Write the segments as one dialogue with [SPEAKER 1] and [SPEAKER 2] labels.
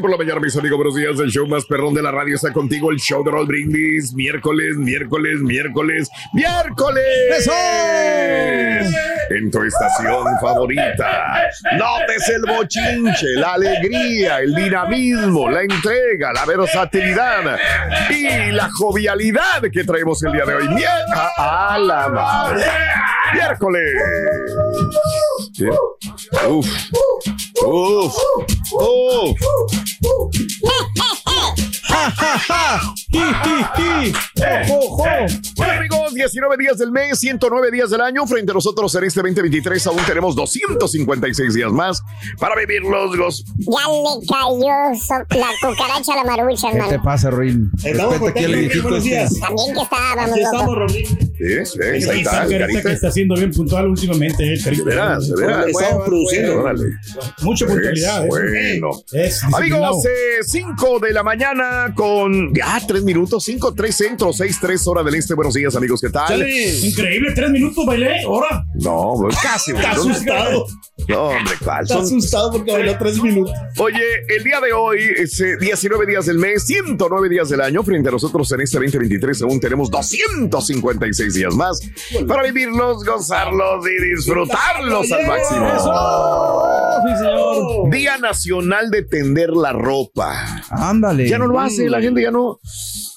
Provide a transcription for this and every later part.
[SPEAKER 1] Por la mañana, mis amigos, buenos días. El show más perrón de la radio está contigo. El show de Raúl Brindis. Miércoles, miércoles, miércoles, miércoles.
[SPEAKER 2] ¡Eso!
[SPEAKER 1] En tu estación favorita. Notes el bochinche, la alegría, el dinamismo, la entrega, la versatilidad y la jovialidad que traemos el día de hoy. Mier a, a la madre. Miércoles. Sí. Uf. Uf. Uf. Bueno, amigos, 19 días del mes, 109 días del año. Frente a nosotros en este 2023 aún tenemos 256 días más para vivirlos. Los...
[SPEAKER 3] Ya le cayó so- la cucaracha a la marucha,
[SPEAKER 2] ¿Qué te
[SPEAKER 3] hermano.
[SPEAKER 2] pasa, Ruin?
[SPEAKER 4] Estamos
[SPEAKER 2] Respeta aquí
[SPEAKER 4] contentos,
[SPEAKER 2] viejito
[SPEAKER 4] buenos
[SPEAKER 2] este.
[SPEAKER 3] También que estábamos,
[SPEAKER 4] Aquí estamos,
[SPEAKER 3] loco.
[SPEAKER 1] Sí, sí, ahí está,
[SPEAKER 4] carita haciendo bien puntual últimamente, eh.
[SPEAKER 1] De veras, de veras.
[SPEAKER 4] Estamos produciendo.
[SPEAKER 1] Órale.
[SPEAKER 4] Mucha puntualidad. eh.
[SPEAKER 1] Bueno.
[SPEAKER 4] Es.
[SPEAKER 1] Amigos, 5 de la mañana con. Ah, 3 minutos, 5, 3 centro, 6, 3 hora del este. Buenos días, amigos, ¿qué tal?
[SPEAKER 4] Increíble, tres minutos bailé, ahora.
[SPEAKER 1] No, pues casi.
[SPEAKER 4] Está asustado.
[SPEAKER 1] No, hombre, ¿cuál?
[SPEAKER 4] Está
[SPEAKER 1] Son-
[SPEAKER 4] asustado porque bailó tres minutos.
[SPEAKER 1] Oye, el día de hoy es eh, 19 días del mes, 109 días del año. Frente a nosotros en este 2023 aún tenemos 256 días más para vivirlos, gozarlos y disfrutarlos al máximo.
[SPEAKER 4] Señor.
[SPEAKER 1] Día Nacional de Tender la Ropa.
[SPEAKER 2] Ándale.
[SPEAKER 1] Ya no lo hace, la gente ya no.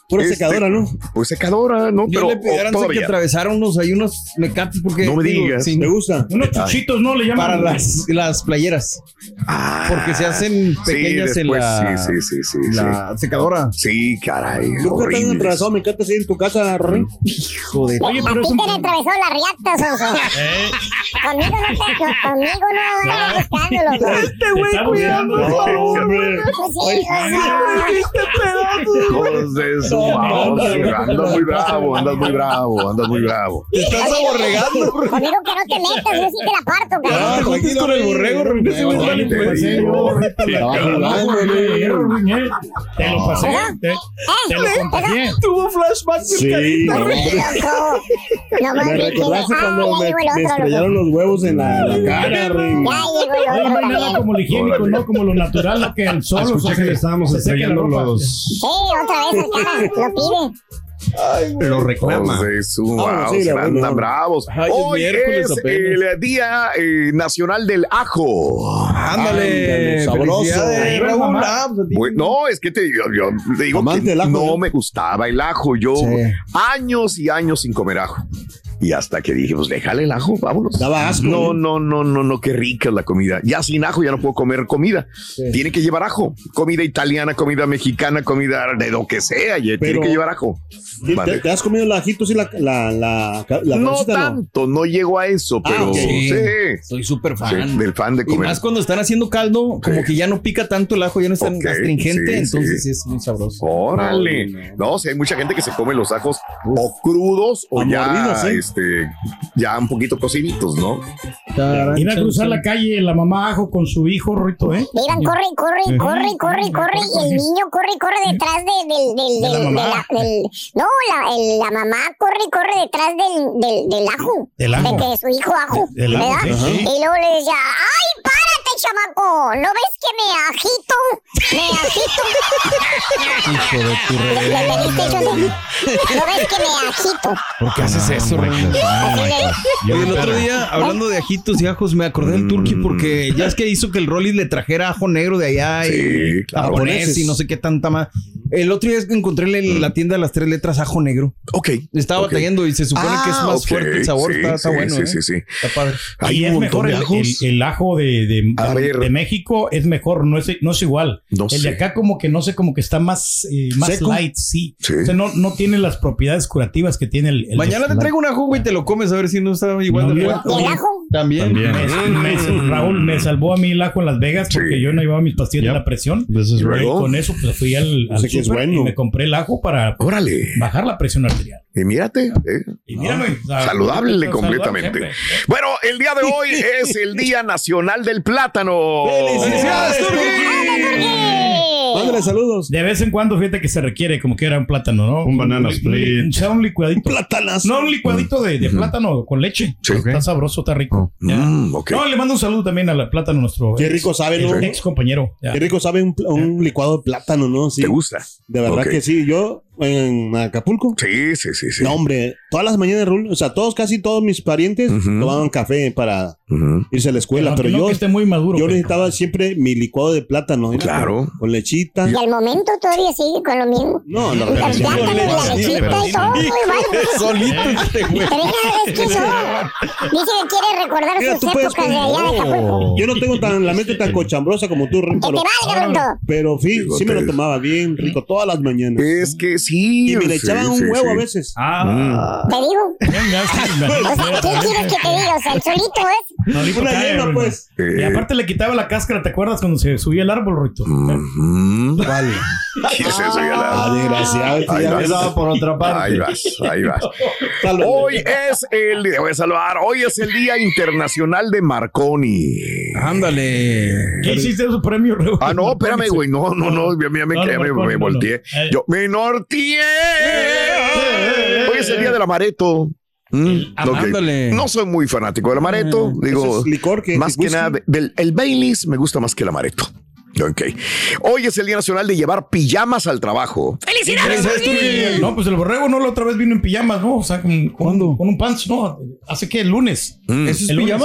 [SPEAKER 4] Pura
[SPEAKER 1] Este,
[SPEAKER 4] secadora, ¿no?
[SPEAKER 1] Pues secadora, ¿no?
[SPEAKER 2] Yo
[SPEAKER 1] Pero
[SPEAKER 2] le pidieron
[SPEAKER 1] oh,
[SPEAKER 2] que
[SPEAKER 1] todavía.
[SPEAKER 2] atravesaron unos, hay unos mecates porque.
[SPEAKER 1] No me digas.
[SPEAKER 2] sí,
[SPEAKER 4] Me gusta. Unos chuchitos, ¿no? Le llaman.
[SPEAKER 2] para las, las playeras.
[SPEAKER 1] Ah,
[SPEAKER 2] Porque se hacen
[SPEAKER 1] sí,
[SPEAKER 2] pequeñas en
[SPEAKER 1] después,
[SPEAKER 2] la,
[SPEAKER 1] Sí, sí, sí, sí.
[SPEAKER 2] la secadora.
[SPEAKER 1] Sí, Sí, caray.
[SPEAKER 4] ¿Nunca te han atravesado mecates así en tu casa, Rolín?
[SPEAKER 2] Hijo de.
[SPEAKER 4] Oye,
[SPEAKER 3] A
[SPEAKER 4] pero
[SPEAKER 3] ti
[SPEAKER 4] es un...
[SPEAKER 3] te le atravesó la riata, Sonso.
[SPEAKER 4] Eh,
[SPEAKER 3] Conmigo no te, conmigo no andas buscando, loco.
[SPEAKER 4] Este güey, cuidado,
[SPEAKER 1] por favor.
[SPEAKER 3] Pues sí,
[SPEAKER 1] Su madre. Andas muy bravo, andas muy bravo, andas muy bravo.
[SPEAKER 2] Te estás aborregando.
[SPEAKER 3] Conmigo que no te metas, yo sí te la parto,
[SPEAKER 2] No,
[SPEAKER 3] cabrón.
[SPEAKER 2] te juntes con el borrego, vale,
[SPEAKER 1] Te
[SPEAKER 4] eh. Te lo pasé, te, te lo contagié.
[SPEAKER 2] Tuvo flashback.
[SPEAKER 4] Sí, no.
[SPEAKER 3] No
[SPEAKER 4] Me recordaste
[SPEAKER 3] Ah,
[SPEAKER 4] cuando me, estrellaron los huevos en la, cara, Rolín.
[SPEAKER 3] Ya llegó el
[SPEAKER 4] Oye,
[SPEAKER 3] otro
[SPEAKER 4] no hay nada como lo higiénico, ¿no? Como lo natural, lo que el sol
[SPEAKER 5] Escuché que le estábamos estrellando los,
[SPEAKER 3] Sí, otra vez cara, lo pide.
[SPEAKER 5] lo reclama.
[SPEAKER 4] Sí,
[SPEAKER 1] andan
[SPEAKER 4] verdad.
[SPEAKER 1] bravos.
[SPEAKER 2] Ay,
[SPEAKER 1] Hoy es el Día eh, Nacional del Ajo.
[SPEAKER 2] Ándale,
[SPEAKER 6] sabroso.
[SPEAKER 2] Raúl. Ah, pues,
[SPEAKER 1] no, es que te, yo, yo te digo que
[SPEAKER 6] ajo,
[SPEAKER 1] no
[SPEAKER 6] ¿no?
[SPEAKER 1] me gustaba el ajo. Yo
[SPEAKER 6] Sí.
[SPEAKER 1] años y años sin comer ajo. Y hasta que dije, pues déjale el ajo, vámonos.
[SPEAKER 6] Daba asco,
[SPEAKER 1] No,
[SPEAKER 6] ¿no?
[SPEAKER 1] no, no, no, no, qué rica es la comida. Ya sin ajo ya no puedo comer comida. Tiene que llevar ajo. Comida italiana, comida mexicana, comida de lo que sea. Tiene que llevar ajo.
[SPEAKER 6] ¿Te,
[SPEAKER 1] Vale.
[SPEAKER 6] te has comido el ajito, sí, la, la, la, la
[SPEAKER 1] no tanto, no llego a eso,
[SPEAKER 6] Ah,
[SPEAKER 1] pero sí,
[SPEAKER 2] Soy súper
[SPEAKER 1] sí,
[SPEAKER 2] fan.
[SPEAKER 1] del fan de
[SPEAKER 2] Y
[SPEAKER 1] comer.
[SPEAKER 2] más cuando están haciendo caldo, como que ya no pica tanto el ajo, ya no es tan
[SPEAKER 1] Ok,
[SPEAKER 2] astringente,
[SPEAKER 1] sí,
[SPEAKER 2] entonces es muy sabroso.
[SPEAKER 1] Órale. No, sí, hay mucha gente que se come los ajos o crudos o
[SPEAKER 6] A
[SPEAKER 1] ya. Este, ya un poquito cocinitos, ¿no?
[SPEAKER 4] Ir a cruzar la calle la mamá ajo con su hijo, Rito, ¿eh?
[SPEAKER 3] Iban, corre, corre, corre, corre, corre, y el niño corre, corre detrás de, del, del,
[SPEAKER 4] De la
[SPEAKER 3] del- de
[SPEAKER 4] mamá.
[SPEAKER 3] la- del- no, la, el- la mamá corre, corre detrás del, del, del ajo.
[SPEAKER 4] Del ajo.
[SPEAKER 3] De, de su hijo ajo,
[SPEAKER 4] Del ajo,
[SPEAKER 3] ¿verdad?
[SPEAKER 4] sí.
[SPEAKER 3] Y luego le decía, ay, chamaco, ¿no ves que me agito? Me agito.
[SPEAKER 2] Hijo de tu
[SPEAKER 3] Chole? ¿No ves que me agito?
[SPEAKER 2] ¿Por qué haces eso, Oye, el otro día, hablando de ajitos y ajos, me acordé del turqui porque ya es que hizo que el Rollis le trajera ajo negro de allá
[SPEAKER 1] Sí,
[SPEAKER 2] y
[SPEAKER 1] claro.
[SPEAKER 2] japonés y no sé qué tanta más. El otro día es que encontré en la tienda de las tres letras ajo negro.
[SPEAKER 1] Ok.
[SPEAKER 2] Estaba batallando y se supone que es
[SPEAKER 1] Ah,
[SPEAKER 2] más fuerte el sabor.
[SPEAKER 1] sí,
[SPEAKER 2] está, está
[SPEAKER 1] sí,
[SPEAKER 2] bueno.
[SPEAKER 1] sí,
[SPEAKER 2] ¿eh?
[SPEAKER 1] sí, sí.
[SPEAKER 2] Está padre.
[SPEAKER 1] Hay
[SPEAKER 4] y
[SPEAKER 1] un
[SPEAKER 4] es
[SPEAKER 1] montón
[SPEAKER 4] mejor
[SPEAKER 1] de
[SPEAKER 4] el,
[SPEAKER 1] ajos.
[SPEAKER 4] el- el ajo de, de,
[SPEAKER 1] A ver.
[SPEAKER 4] de México, es mejor, no es, no es igual.
[SPEAKER 1] No
[SPEAKER 4] el
[SPEAKER 1] sé.
[SPEAKER 4] de acá como que no sé, como que está más, eh, más
[SPEAKER 6] ¿Seco?
[SPEAKER 4] light, sí.
[SPEAKER 1] Sí.
[SPEAKER 4] O sea, no, no tiene las propiedades curativas que tiene el... el
[SPEAKER 2] Mañana te traigo un ajo, güey, te lo comes a ver si no está igual
[SPEAKER 4] No,
[SPEAKER 2] de fuerte.
[SPEAKER 3] ¿Y el ajo?
[SPEAKER 2] También.
[SPEAKER 4] Me- me- Raúl me salvó a mí el ajo en Las Vegas porque
[SPEAKER 1] Sí.
[SPEAKER 4] yo no llevaba mis pastillas de la presión. Y con eso pues fui al, al
[SPEAKER 6] bueno.
[SPEAKER 4] y me compré el ajo para
[SPEAKER 1] Órale.
[SPEAKER 4] bajar la presión arterial.
[SPEAKER 1] Y mírate. eh.
[SPEAKER 4] Y
[SPEAKER 1] Saludable
[SPEAKER 4] saludable
[SPEAKER 1] completamente.
[SPEAKER 4] siempre.
[SPEAKER 1] Bueno, el día de hoy es el Día Nacional del Plátano.
[SPEAKER 6] ¡Felicidades, Mándale saludos.
[SPEAKER 4] De vez en cuando, fíjate que se requiere como que era un plátano, ¿no?
[SPEAKER 6] Un banana split.
[SPEAKER 4] Sea un licuadito.
[SPEAKER 6] Platanas.
[SPEAKER 4] No, un licuadito de, de plátano con leche.
[SPEAKER 1] Sí.
[SPEAKER 4] Está sabroso, está rico. Ya.
[SPEAKER 1] Mm, ok.
[SPEAKER 4] No, le mando un saludo también al plátano, nuestro
[SPEAKER 6] Qué
[SPEAKER 4] ex-
[SPEAKER 6] rico sabe, ¿no?
[SPEAKER 4] ex compañero. Ya.
[SPEAKER 6] Qué rico sabe un, un licuado de plátano, ¿no? Sí.
[SPEAKER 1] ¿Te gusta?
[SPEAKER 6] De verdad
[SPEAKER 1] Ok.
[SPEAKER 6] que sí. Yo en Acapulco.
[SPEAKER 1] Sí, sí, sí, sí.
[SPEAKER 6] No, hombre, todas las mañanas, Raúl, o sea, todos, casi todos mis parientes tomaban café para irse a la escuela, pero
[SPEAKER 4] no
[SPEAKER 6] yo,
[SPEAKER 4] esté muy maduro.
[SPEAKER 6] yo
[SPEAKER 4] pero-
[SPEAKER 6] necesitaba siempre mi licuado de plátano.
[SPEAKER 1] Claro.
[SPEAKER 6] Con, con lechita.
[SPEAKER 3] Y al momento todavía sigue con lo mismo.
[SPEAKER 6] No, no, pero sí,
[SPEAKER 3] plátano y la lechita
[SPEAKER 4] Pero
[SPEAKER 3] y todo, muy bueno.
[SPEAKER 2] Solito este güey.
[SPEAKER 3] Pero mira, es que eso dice que quiere recordar
[SPEAKER 6] Mira,
[SPEAKER 3] sus épocas de allá de Acapulco.
[SPEAKER 6] Yo no tengo tan, la mente tan cochambrosa como tú, Rin,
[SPEAKER 3] Que te
[SPEAKER 6] pero,
[SPEAKER 3] valga,
[SPEAKER 6] pero sí, sí me lo tomaba bien rico todas las mañanas.
[SPEAKER 1] Es que sí.
[SPEAKER 6] y me le
[SPEAKER 1] sí,
[SPEAKER 6] echaban un
[SPEAKER 1] sí,
[SPEAKER 6] huevo
[SPEAKER 1] sí.
[SPEAKER 6] a veces.
[SPEAKER 4] Ah,
[SPEAKER 3] Te digo.
[SPEAKER 4] venga, sí, me-
[SPEAKER 3] O sea, ¿qué quieres que te diga? O sea, el solito es.
[SPEAKER 4] Solito
[SPEAKER 6] Una
[SPEAKER 4] cae, Bruno.
[SPEAKER 6] pues.
[SPEAKER 4] Y aparte le quitaba la cáscara, ¿te acuerdas cuando se subía el árbol, Rito?
[SPEAKER 1] Ujú.
[SPEAKER 6] Vale.
[SPEAKER 1] ¿Qué es eso,
[SPEAKER 6] Ah, desgraciado. este
[SPEAKER 1] Ahí
[SPEAKER 6] ya
[SPEAKER 1] vas.
[SPEAKER 6] por otra parte.
[SPEAKER 1] Ahí vas, ahí vas. Hoy es el día, voy a saludar, hoy es el Día Internacional de Marconi.
[SPEAKER 2] Ándale.
[SPEAKER 4] ¿Qué hiciste de su premio?
[SPEAKER 1] Ah, no, espérame, güey. No, no, no, ya me, me, volteé.
[SPEAKER 4] Eh.
[SPEAKER 1] Yo Hoy es el día del amaretto. Mm. No soy muy fanático del amaretto.
[SPEAKER 6] Ese
[SPEAKER 1] Digo,
[SPEAKER 6] es licor que
[SPEAKER 1] más que nada, del, el Baileys me gusta más que el amaretto. Ok. Hoy es el Día Nacional de llevar pijamas al trabajo.
[SPEAKER 2] ¿Felicidades!
[SPEAKER 4] No, pues el borrego no la otra vez vino en pijamas, ¿no? O sea, con, con,
[SPEAKER 2] ¿Cuándo?
[SPEAKER 4] con un pants, ¿no? Hace que el lunes.
[SPEAKER 1] Mm.
[SPEAKER 2] ¿Eso es
[SPEAKER 4] ¿El lunes?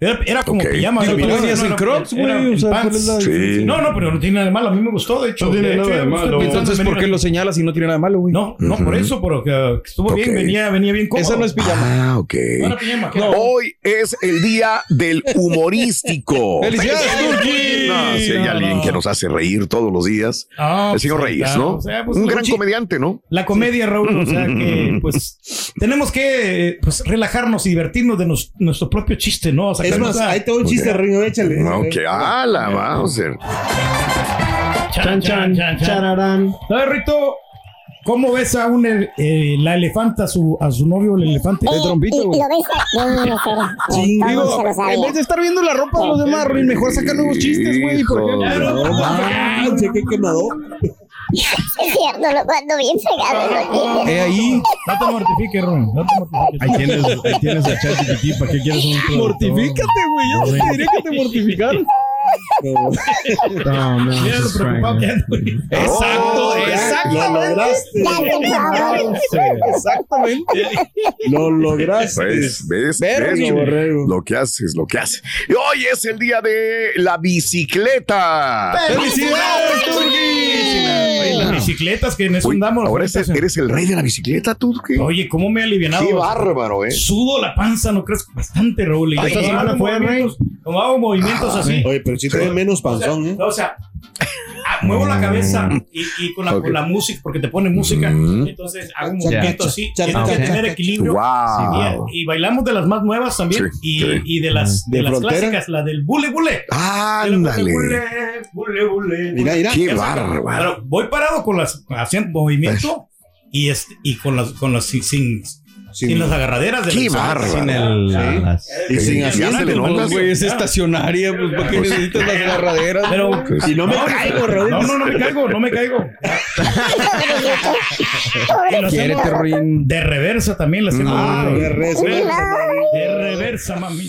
[SPEAKER 4] Era, era como
[SPEAKER 1] Ok.
[SPEAKER 4] pijama.
[SPEAKER 2] Digo,
[SPEAKER 4] ¿no?
[SPEAKER 2] tú venías
[SPEAKER 4] no,
[SPEAKER 2] en Crocs, güey, o sea, ¿cuál
[SPEAKER 4] pants.
[SPEAKER 2] es la
[SPEAKER 1] Sí.
[SPEAKER 4] No, no, pero no tiene nada de malo. A mí me gustó, de hecho.
[SPEAKER 6] No tiene
[SPEAKER 4] De
[SPEAKER 6] nada de malo.
[SPEAKER 2] Entonces,
[SPEAKER 4] en
[SPEAKER 2] ¿por qué lo señalas y no tiene nada de malo, güey?
[SPEAKER 4] No, no, por eso, porque estuvo bien, venía, venía bien cómodo.
[SPEAKER 2] Esa no es pijama.
[SPEAKER 1] Ah, ok.
[SPEAKER 4] No pijama, ¿qué?
[SPEAKER 1] Hoy es el día del humorístico.
[SPEAKER 2] ¡Felicidades, Turqui!
[SPEAKER 1] No, si hay
[SPEAKER 4] No,
[SPEAKER 1] alguien
[SPEAKER 4] no.
[SPEAKER 1] que nos hace reír todos los días.
[SPEAKER 4] Ah,
[SPEAKER 1] El señor
[SPEAKER 4] pues,
[SPEAKER 1] Reyes,
[SPEAKER 4] claro,
[SPEAKER 1] ¿no?
[SPEAKER 4] o sea, pues,
[SPEAKER 1] Un gran comediante, ¿no?
[SPEAKER 4] La comedia, Raúl, o sea que pues tenemos que eh, pues, relajarnos y divertirnos de nos- nuestro propio chiste, ¿no?
[SPEAKER 6] Es más, ahí te doy un chiste, Ringo, échale.
[SPEAKER 1] No, que ala, vamos a ver.
[SPEAKER 4] Chan, chan, chan, chan.
[SPEAKER 6] Chararán.
[SPEAKER 4] A ver, Rito, ¿cómo ves a un el- eh, la elefanta, a su, a su novio, el elefante?
[SPEAKER 3] Eh,
[SPEAKER 2] trompito,
[SPEAKER 3] y-
[SPEAKER 2] güey.
[SPEAKER 3] Lo ves. No, no, no, no,
[SPEAKER 2] Sí,
[SPEAKER 3] todo
[SPEAKER 2] digo, en vez de estar viendo la ropa de los demás, mejor saca nuevos chistes, güey. ¿Por qué?
[SPEAKER 1] Hijo.
[SPEAKER 4] Claro.
[SPEAKER 6] Ah, qué quemador.
[SPEAKER 3] Es cierto, lo cuando bien fregado.
[SPEAKER 2] Eh, ahí.
[SPEAKER 4] No te mortifiques, Ron, no te mortifiques.
[SPEAKER 6] Ahí tienes, ahí tienes a ChatGPT, ¿para qué quieres un traductor?
[SPEAKER 2] Mortifícate, güey. Yo no te diría que te mortificaron. No, no.
[SPEAKER 4] Mira lo preocupado que ando.
[SPEAKER 2] Exacto,
[SPEAKER 1] Oh,
[SPEAKER 2] exacto.
[SPEAKER 6] Lo lograste.
[SPEAKER 2] Exactamente.
[SPEAKER 6] Lo lograste.
[SPEAKER 1] Pues, ¿ves? ¿Ves? Lo que haces, lo que haces. Y hoy es el día de la bicicleta.
[SPEAKER 2] ¡Felicidades!
[SPEAKER 4] Bicicletas que en eso
[SPEAKER 1] Uy,
[SPEAKER 4] andamos.
[SPEAKER 1] ahora eres, eres el rey de la bicicleta, tú. ¿qué?
[SPEAKER 4] Oye, ¿cómo me he alivianado?
[SPEAKER 1] Qué bárbaro, ¿eh?
[SPEAKER 4] Sudo la panza, ¿no crees? Bastante, Raúl. Y
[SPEAKER 2] Esta
[SPEAKER 4] como
[SPEAKER 2] semana
[SPEAKER 4] hago
[SPEAKER 2] fue, Rey.
[SPEAKER 4] movimientos- Como hago movimientos así.
[SPEAKER 6] Oye, pero si te ves menos panzón, ¿eh?
[SPEAKER 4] O sea, muevo la cabeza y, y con, la,
[SPEAKER 1] Ok.
[SPEAKER 4] con la música, porque te pone música.
[SPEAKER 1] Mm.
[SPEAKER 4] Entonces hago un movimiento así. Tienes que tener equilibrio.
[SPEAKER 1] Wow.
[SPEAKER 4] Y, y bailamos de las más nuevas también.
[SPEAKER 1] Sí,
[SPEAKER 4] y,
[SPEAKER 1] sí.
[SPEAKER 4] y de las, de
[SPEAKER 6] ¿De
[SPEAKER 4] las clásicas, la del bule bule.
[SPEAKER 1] Ándale.
[SPEAKER 4] Bule, bule, bule.
[SPEAKER 6] Mira, mira.
[SPEAKER 1] Qué bárbaro.
[SPEAKER 4] pero voy parado con las haciendo movimiento y este y con las con las sin, sin,
[SPEAKER 6] Sin-
[SPEAKER 4] sin las agarraderas de
[SPEAKER 1] Qué
[SPEAKER 4] la-
[SPEAKER 1] bárbaro.
[SPEAKER 2] Sin el. las-
[SPEAKER 6] Y sin
[SPEAKER 1] Ya se
[SPEAKER 6] asiento.
[SPEAKER 1] le nota.
[SPEAKER 2] Los güeyes estacionaria, pues ¿para qué necesitas las agarraderas?
[SPEAKER 4] Pero
[SPEAKER 6] Y no me caigo, Raúl.
[SPEAKER 4] no, no, no me caigo, no me caigo.
[SPEAKER 2] Quiérete,
[SPEAKER 4] de reversa también la hacemos.
[SPEAKER 6] Ah,
[SPEAKER 4] de,
[SPEAKER 6] de rezo.
[SPEAKER 4] reversa, mami.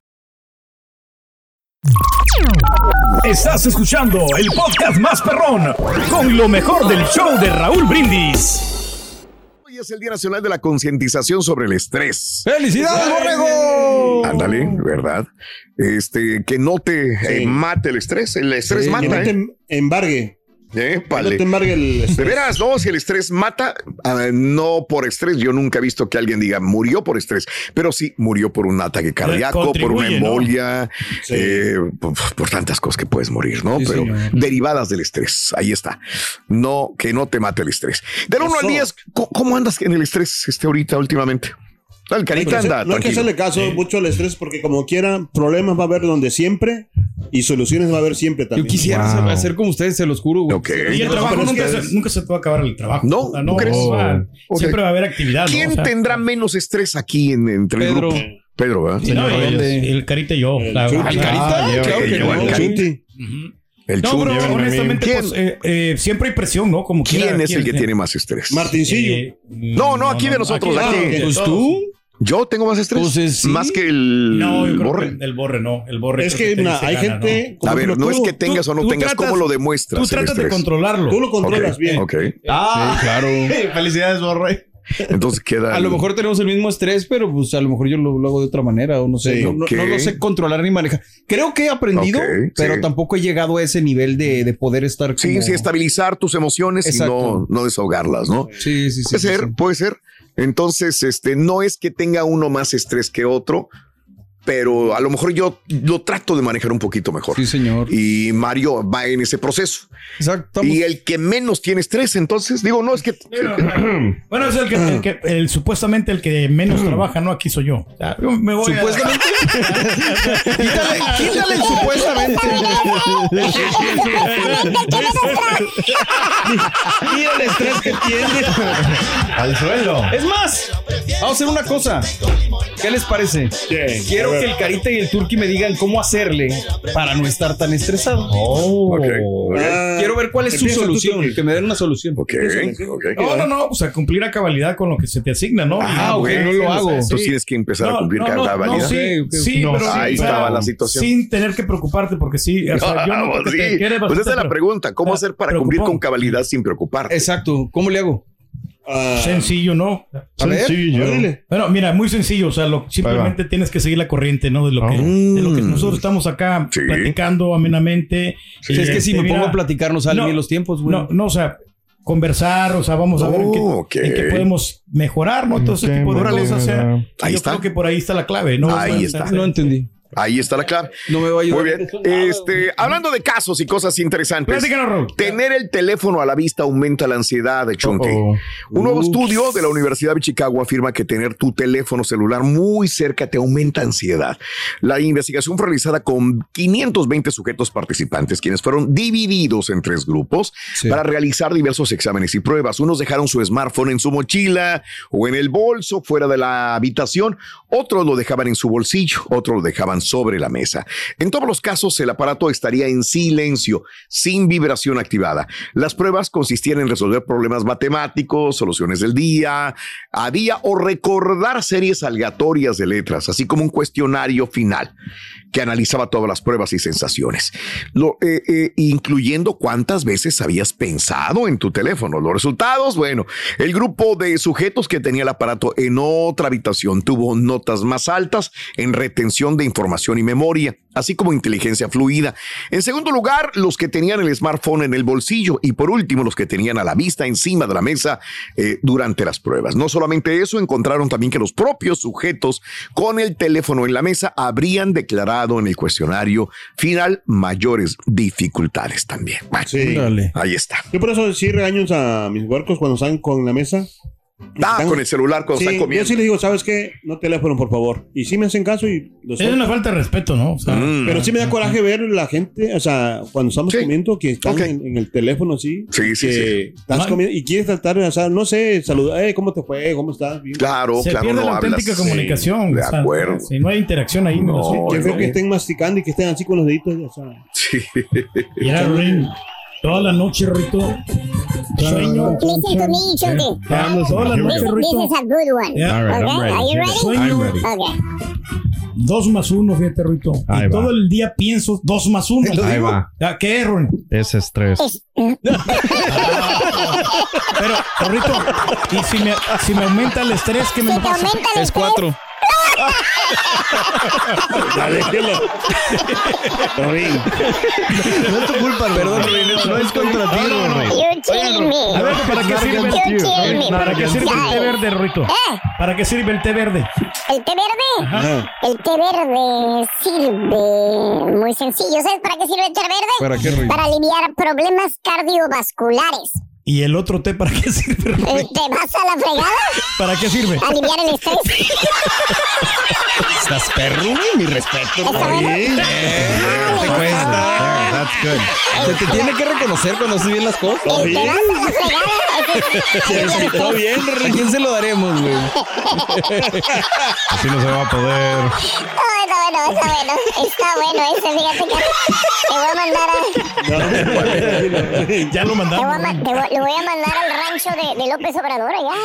[SPEAKER 4] Estás escuchando el podcast más perrón con lo mejor del show de Raúl Brindis.
[SPEAKER 1] Hoy es el Día Nacional de la Concientización sobre el Estrés.
[SPEAKER 2] ¡Felicidades, borrego!
[SPEAKER 1] Ándale, ¿verdad? Este, que no te
[SPEAKER 6] Sí.
[SPEAKER 1] eh, mate el estrés. El estrés
[SPEAKER 6] Que no
[SPEAKER 1] mata,
[SPEAKER 6] te
[SPEAKER 1] ¿eh?
[SPEAKER 6] embargue. No te embargue el
[SPEAKER 1] De
[SPEAKER 6] estrés.
[SPEAKER 1] veras, no, si el estrés mata, ah, no por estrés. Yo nunca he visto que alguien diga murió por estrés, pero sí murió por un ataque cardíaco, por una embolia,
[SPEAKER 6] Sí.
[SPEAKER 1] eh, por, por tantas cosas que puedes morir, ¿no?
[SPEAKER 2] Sí,
[SPEAKER 1] pero
[SPEAKER 2] señor.
[SPEAKER 1] derivadas del estrés. Ahí está. No, que no te mate el estrés. Del 1 al
[SPEAKER 6] Eso.
[SPEAKER 1] 10, ¿cómo, cómo andas en el estrés este ahorita últimamente? El carita anda
[SPEAKER 6] no hay que hacerle caso mucho al estrés porque como quiera, problemas va a haber donde siempre y soluciones va a haber siempre
[SPEAKER 2] Yo
[SPEAKER 6] también.
[SPEAKER 2] quisiera
[SPEAKER 4] Wow.
[SPEAKER 2] ser- ser como ustedes, se los juro. güey.
[SPEAKER 4] Y el
[SPEAKER 6] No,
[SPEAKER 4] trabajo nunca,
[SPEAKER 6] que
[SPEAKER 4] se, nunca se a acabar el trabajo.
[SPEAKER 1] No,
[SPEAKER 4] O sea,
[SPEAKER 1] ¿tú crees?
[SPEAKER 4] Siempre va a haber actividad. ¿no?
[SPEAKER 1] ¿Quién
[SPEAKER 4] O sea,
[SPEAKER 1] tendrá menos estrés aquí en, entre el
[SPEAKER 2] Pedro.
[SPEAKER 1] grupo? Pedro, ¿verdad?
[SPEAKER 4] Sí, no, el, el carita y yo.
[SPEAKER 6] El
[SPEAKER 4] la-.
[SPEAKER 2] ¿Al carita?
[SPEAKER 4] Ah,
[SPEAKER 2] claro que
[SPEAKER 1] yo,
[SPEAKER 2] no.
[SPEAKER 6] El
[SPEAKER 1] carita.
[SPEAKER 6] Chuti.
[SPEAKER 4] Ujú.
[SPEAKER 1] El
[SPEAKER 4] No, pero honestamente,
[SPEAKER 1] ¿Quién?
[SPEAKER 4] pues, eh, eh, siempre hay presión, ¿no? Como
[SPEAKER 1] ¿Quién
[SPEAKER 4] quiera,
[SPEAKER 1] es el que
[SPEAKER 4] eh,
[SPEAKER 1] tiene más estrés?
[SPEAKER 6] Martincillo.
[SPEAKER 4] eh,
[SPEAKER 1] No, no, aquí de nosotros,
[SPEAKER 4] aquí,
[SPEAKER 1] aquí.
[SPEAKER 4] de
[SPEAKER 2] Pues tú.
[SPEAKER 1] Yo tengo más estrés.
[SPEAKER 2] Pues, eh, sí.
[SPEAKER 1] Más que el
[SPEAKER 4] No, yo creo
[SPEAKER 1] borre.
[SPEAKER 4] que el borre no. El borre
[SPEAKER 6] es que na, hay
[SPEAKER 4] gana,
[SPEAKER 6] gente...
[SPEAKER 4] ¿no?
[SPEAKER 1] A ver, no es que tengas o no tengas,
[SPEAKER 4] tratas-
[SPEAKER 1] ¿cómo lo demuestras?
[SPEAKER 4] Tú tratas de controlarlo.
[SPEAKER 6] Tú lo controlas bien.
[SPEAKER 1] ok.
[SPEAKER 2] Ah, claro.
[SPEAKER 6] Felicidades, Borre.
[SPEAKER 1] Entonces queda.
[SPEAKER 2] A lo mejor tenemos el mismo estrés, pero pues a lo mejor yo lo, lo hago de otra manera o no sé.
[SPEAKER 6] Sí,
[SPEAKER 2] no, no-
[SPEAKER 1] ok.
[SPEAKER 2] no lo sé controlar ni manejar. Creo que he aprendido, pero
[SPEAKER 1] sí.
[SPEAKER 2] tampoco he llegado a ese nivel de, de poder estar
[SPEAKER 1] Sí,
[SPEAKER 2] como-
[SPEAKER 1] sí, estabilizar tus emociones
[SPEAKER 2] Exacto.
[SPEAKER 1] y no, no desahogarlas, ¿no?
[SPEAKER 2] Sí, sí, sí.
[SPEAKER 1] Puede
[SPEAKER 2] sí,
[SPEAKER 1] ser,
[SPEAKER 2] sí.
[SPEAKER 1] puede ser. Entonces, este, no es que tenga uno más estrés que otro, pero a lo mejor yo lo trato de manejar un poquito mejor.
[SPEAKER 2] Sí, señor.
[SPEAKER 1] Y Mario va en ese proceso.
[SPEAKER 2] Exacto.
[SPEAKER 1] Y el que menos tiene estrés, entonces, digo, no es que.
[SPEAKER 4] Bueno, es el que, el que- el- supuestamente el que menos trabaja, no aquí soy yo. O sea, yo me voy a-
[SPEAKER 2] Supuestamente. quítale, quítale el supuestamente. Mira el estrés que tiene.
[SPEAKER 6] Al suelo.
[SPEAKER 2] Es más, vamos a hacer una cosa. ¿Qué les parece?
[SPEAKER 6] Bien.
[SPEAKER 2] Quiero
[SPEAKER 6] A
[SPEAKER 2] que el Carita y el Turqui me digan cómo hacerle para no estar tan estresado.
[SPEAKER 1] Ok.
[SPEAKER 6] Ah,
[SPEAKER 2] Quiero ver cuál es su
[SPEAKER 6] tú,
[SPEAKER 2] solución.
[SPEAKER 6] Turqui.
[SPEAKER 2] Que me den una solución.
[SPEAKER 1] Ok, ok.
[SPEAKER 4] No, no, no, pues a cumplir a cabalidad con lo que se te asigna, ¿no?
[SPEAKER 2] Ah, ok, no lo hago.
[SPEAKER 4] Sí.
[SPEAKER 1] Entonces tienes que empezar a cumplir
[SPEAKER 4] no, no,
[SPEAKER 1] cabalidad.
[SPEAKER 4] no, sí, sí,
[SPEAKER 2] No,
[SPEAKER 4] pero sí,
[SPEAKER 1] ahí
[SPEAKER 4] o sea,
[SPEAKER 1] estaba la situación.
[SPEAKER 4] Sin tener que preocuparte, porque sí, o sea, yo te
[SPEAKER 1] Pues esa es la pregunta. ¿Cómo
[SPEAKER 4] Ah,
[SPEAKER 1] hacer para cumplir con cabalidad sin preocuparte?
[SPEAKER 2] Exacto. ¿Cómo le hago?
[SPEAKER 6] Ah,
[SPEAKER 4] Sencillo, ¿no?
[SPEAKER 2] A
[SPEAKER 4] sencillo. Bueno, mira, muy sencillo. O sea, lo, simplemente tienes que seguir la corriente, ¿no? De lo que, de lo que nosotros estamos acá
[SPEAKER 1] Sí.
[SPEAKER 4] platicando amenamente.
[SPEAKER 2] Sí, es que si me
[SPEAKER 4] Este,
[SPEAKER 2] pongo a platicar no salen
[SPEAKER 4] no,
[SPEAKER 2] bien los tiempos, güey.
[SPEAKER 4] No, no, o sea, conversar, o sea, vamos a ver en qué,
[SPEAKER 1] Oh, ok.
[SPEAKER 4] en qué podemos mejorar, ¿no? Todo ese tipo de cosas. o sea,
[SPEAKER 5] bien.
[SPEAKER 1] Ahí
[SPEAKER 4] yo
[SPEAKER 1] está.
[SPEAKER 4] creo que por ahí está la clave, ¿no?
[SPEAKER 1] Ahí
[SPEAKER 4] O sea,
[SPEAKER 1] está.
[SPEAKER 2] No entendí.
[SPEAKER 1] Ahí está la clave.
[SPEAKER 2] No me va a ayudar.
[SPEAKER 1] Muy bien. Este, hablando de casos y cosas interesantes. Tener el teléfono a la vista aumenta la ansiedad de Chunky.
[SPEAKER 5] Uh-oh.
[SPEAKER 1] Un nuevo estudio de la Universidad de Chicago afirma que tener tu teléfono celular muy cerca te aumenta ansiedad. La investigación fue realizada con 520 sujetos participantes, quienes fueron divididos en tres grupos
[SPEAKER 2] Sí.
[SPEAKER 1] para realizar diversos exámenes y pruebas. Unos dejaron su smartphone en su mochila o en el bolso fuera de la habitación, otros lo dejaban en su bolsillo, otros lo dejaban sobre la mesa. En todos los casos, el aparato estaría en silencio, sin vibración activada. Las pruebas consistían en resolver problemas matemáticos, soluciones del día a día o recordar series aleatorias de letras, así como un cuestionario final que analizaba todas las pruebas y sensaciones, eh, eh, incluyendo cuántas veces habías pensado en tu teléfono. Los resultados, bueno, el grupo de sujetos que tenía el aparato en otra habitación tuvo notas más altas en retención de información y memoria, así como inteligencia fluida. En segundo lugar, los que tenían el smartphone en el bolsillo y por último, los que tenían a la vista encima de la mesa eh, durante las pruebas. No solamente eso, encontraron también que los propios sujetos con el teléfono en la mesa habrían declarado en el cuestionario final mayores dificultades también. Bueno,
[SPEAKER 6] Sí.
[SPEAKER 1] Ahí está.
[SPEAKER 6] Yo por eso sí regaño a mis huercos cuando están con la mesa.
[SPEAKER 1] Ah,
[SPEAKER 6] Están-
[SPEAKER 1] con el celular cuando
[SPEAKER 6] Sí,
[SPEAKER 1] están
[SPEAKER 6] yo
[SPEAKER 1] comiendo.
[SPEAKER 6] sí les digo, ¿sabes qué? No teléfono, por favor. Y sí me hacen caso y los
[SPEAKER 4] Es una falta de respeto, ¿no? O sea,
[SPEAKER 1] Mm.
[SPEAKER 6] Pero sí me da coraje ver la gente, o sea, cuando estamos
[SPEAKER 1] Sí.
[SPEAKER 6] comiendo, que están
[SPEAKER 1] Ok.
[SPEAKER 6] en, en el teléfono así.
[SPEAKER 1] Sí, sí,
[SPEAKER 6] que
[SPEAKER 1] sí.
[SPEAKER 6] Estás comiendo y quieres tratar, o sea, no sé, saludar, eh, ¿cómo te fue? ¿Cómo estás? Bien.
[SPEAKER 1] Claro,
[SPEAKER 4] se
[SPEAKER 1] claro,
[SPEAKER 4] pierde
[SPEAKER 1] no
[SPEAKER 4] la
[SPEAKER 1] hablas.
[SPEAKER 4] auténtica comunicación.
[SPEAKER 1] de
[SPEAKER 4] o sea,
[SPEAKER 1] acuerdo.
[SPEAKER 4] Si no hay interacción ahí, no,
[SPEAKER 1] No,
[SPEAKER 4] sé.
[SPEAKER 6] Yo creo
[SPEAKER 1] no.
[SPEAKER 6] que estén masticando y que estén así con los deditos, o sea.
[SPEAKER 1] Sí.
[SPEAKER 4] Rin, toda la noche, Rito. Sueño.
[SPEAKER 3] Listen to me, Chunky.
[SPEAKER 4] Toda la noche,
[SPEAKER 3] This, this
[SPEAKER 4] Rito.
[SPEAKER 3] is a good one.
[SPEAKER 4] Yeah.
[SPEAKER 5] All right, I'm
[SPEAKER 3] Okay,
[SPEAKER 5] ready.
[SPEAKER 3] are you ready?
[SPEAKER 4] Sueño.
[SPEAKER 5] I'm ready.
[SPEAKER 3] Okay.
[SPEAKER 4] Dos más uno, fíjate, Rito.
[SPEAKER 5] Ahí
[SPEAKER 4] y
[SPEAKER 5] va.
[SPEAKER 4] todo el día pienso dos más uno.
[SPEAKER 5] Ahí va.
[SPEAKER 4] ¿Qué, Ron?
[SPEAKER 5] Ese estrés.
[SPEAKER 3] Es-
[SPEAKER 4] Pero, Rito, y si me, si me aumenta el estrés, ¿qué me
[SPEAKER 3] Si te
[SPEAKER 4] pasa?
[SPEAKER 3] aumenta el
[SPEAKER 2] Es
[SPEAKER 3] estrés,
[SPEAKER 2] cuatro.
[SPEAKER 6] Ya déjelo. Rin.
[SPEAKER 2] No es tu culpa, perdón, no es contra ti,
[SPEAKER 3] me.
[SPEAKER 4] A ver, ¿para qué sirve,
[SPEAKER 3] killing me.
[SPEAKER 4] ¿para qué sirve el té verde, Rito?
[SPEAKER 3] ¿Eh?
[SPEAKER 4] ¿Para qué sirve el té verde?
[SPEAKER 3] ¿El té verde?
[SPEAKER 6] Ajá.
[SPEAKER 3] El té verde sirve muy sencillo. ¿Sabes para qué sirve el té verde?
[SPEAKER 2] ¿Para qué?
[SPEAKER 3] Para aliviar problemas cardiovasculares.
[SPEAKER 4] ¿Y el otro té para qué sirve?
[SPEAKER 3] ¿Te vas a la fregada?
[SPEAKER 4] ¿Para qué sirve?
[SPEAKER 3] Aliviar el estrés.
[SPEAKER 2] Estás perro, mi respeto.
[SPEAKER 3] Está bueno.
[SPEAKER 2] te cuesta.
[SPEAKER 5] That's good.
[SPEAKER 2] Se te tiene que reconocer cuando haces bien las cosas.
[SPEAKER 6] Se desquitó bien,
[SPEAKER 2] ¿A quién se lo daremos, güey?
[SPEAKER 5] Así no se va a poder.
[SPEAKER 3] No, está bueno, está bueno. Está bueno ese, fíjate que te voy a mandar a...
[SPEAKER 4] ya lo
[SPEAKER 3] Te voy a,
[SPEAKER 4] mandamos.
[SPEAKER 3] te voy- lo voy a mandar al rancho de, de López Obrador allá.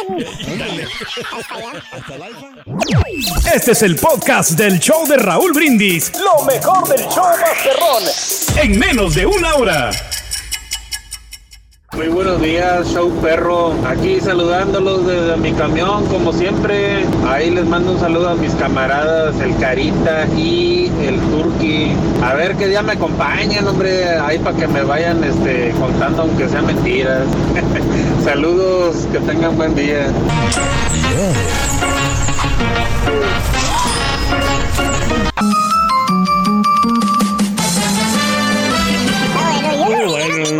[SPEAKER 3] Hasta allá.
[SPEAKER 5] Este es el podcast del show de Raúl Brindis. Lo mejor del show Masterrón. En menos de una hora.
[SPEAKER 7] Muy buenos días, show perro. Aquí saludándolos desde mi camión, como siempre. Ahí les mando un saludo a mis camaradas, el Carita y el Turqui. A ver qué día me acompañan, hombre, ahí para que me vayan este, contando, aunque sean mentiras. Saludos, que tengan buen día.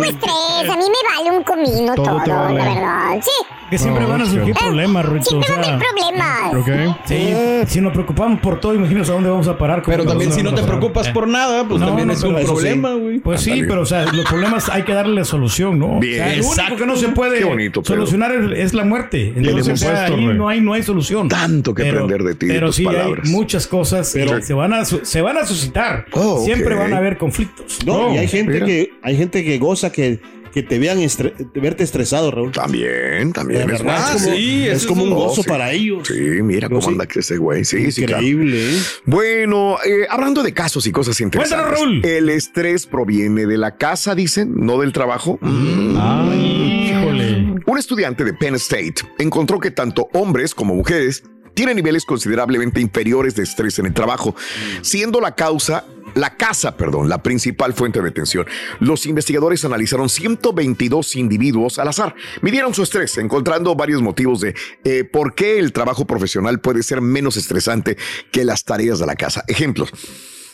[SPEAKER 3] Yo estrés. A mí me vale un comino
[SPEAKER 5] Todo
[SPEAKER 3] todo,
[SPEAKER 5] te vale.
[SPEAKER 3] la verdad. Sí,
[SPEAKER 4] Que siempre
[SPEAKER 5] No,
[SPEAKER 4] van a surgir
[SPEAKER 5] que-
[SPEAKER 4] problemas, Rito. O
[SPEAKER 3] siempre va a haber problemas.
[SPEAKER 5] Ok.
[SPEAKER 4] sí, si nos preocupamos por todo, imagínate a dónde vamos a parar.
[SPEAKER 2] Pero
[SPEAKER 4] ¿Cómo
[SPEAKER 2] también si no te preocupas
[SPEAKER 4] Eh.
[SPEAKER 2] por nada, pues
[SPEAKER 4] No,
[SPEAKER 2] también
[SPEAKER 4] no,
[SPEAKER 2] es un
[SPEAKER 4] sí.
[SPEAKER 2] problema, güey.
[SPEAKER 4] Pues sí, pero o sea, los problemas hay que darle solución, ¿no?
[SPEAKER 1] Bien.
[SPEAKER 4] O sea, lo único que no se puede
[SPEAKER 1] Qué bonito,
[SPEAKER 4] solucionar es, es la muerte. Entonces, o sea, ahí no hay, no hay solución.
[SPEAKER 1] Tanto que aprender de ti, de
[SPEAKER 4] Pero
[SPEAKER 1] tus
[SPEAKER 4] sí
[SPEAKER 1] palabras.
[SPEAKER 4] hay muchas cosas
[SPEAKER 6] Pero-
[SPEAKER 4] que se van a se van a suscitar.
[SPEAKER 1] Oh,
[SPEAKER 4] Siempre van a haber conflictos.
[SPEAKER 6] No, y hay gente
[SPEAKER 1] mira.
[SPEAKER 6] que hay gente que goza que, que te vean estre- verte estresado, Raúl.
[SPEAKER 1] También, también. Es
[SPEAKER 6] verdad, es como,
[SPEAKER 2] sí,
[SPEAKER 6] es como
[SPEAKER 2] es
[SPEAKER 6] un gozo
[SPEAKER 1] sí.
[SPEAKER 6] para ellos.
[SPEAKER 1] Sí, mira cómo
[SPEAKER 6] sí.
[SPEAKER 1] anda ese güey. Sí, sí, claro.
[SPEAKER 6] Increíble, ¿eh?
[SPEAKER 1] Bueno, eh, hablando de casos y cosas interesantes.
[SPEAKER 4] Cuéntanos, Raúl.
[SPEAKER 1] El estrés proviene de la casa, dicen, no del trabajo. Mm.
[SPEAKER 4] Ay, híjole.
[SPEAKER 1] Un estudiante de Penn State encontró que tanto hombres como mujeres tienen niveles considerablemente inferiores de estrés en el trabajo, siendo la causa la casa, perdón, la principal fuente de tensión. Los investigadores analizaron 122 individuos al azar, midieron su estrés, encontrando varios motivos de eh, por qué el trabajo profesional puede ser menos estresante que las tareas de la casa. Ejemplos.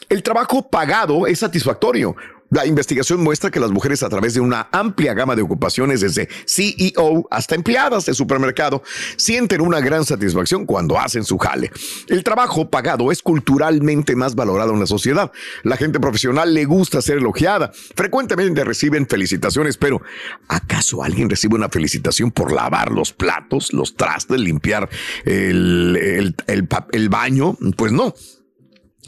[SPEAKER 1] El trabajo pagado es satisfactorio. La investigación muestra que las mujeres a través de una amplia gama de ocupaciones, desde CEO hasta empleadas de supermercado, sienten una gran satisfacción cuando hacen su jale. El trabajo pagado es culturalmente más valorado en la sociedad. La gente profesional le gusta ser elogiada. Frecuentemente reciben felicitaciones, pero ¿acaso alguien recibe una felicitación por lavar los platos, los trastes, limpiar el, el, baño? Pues no.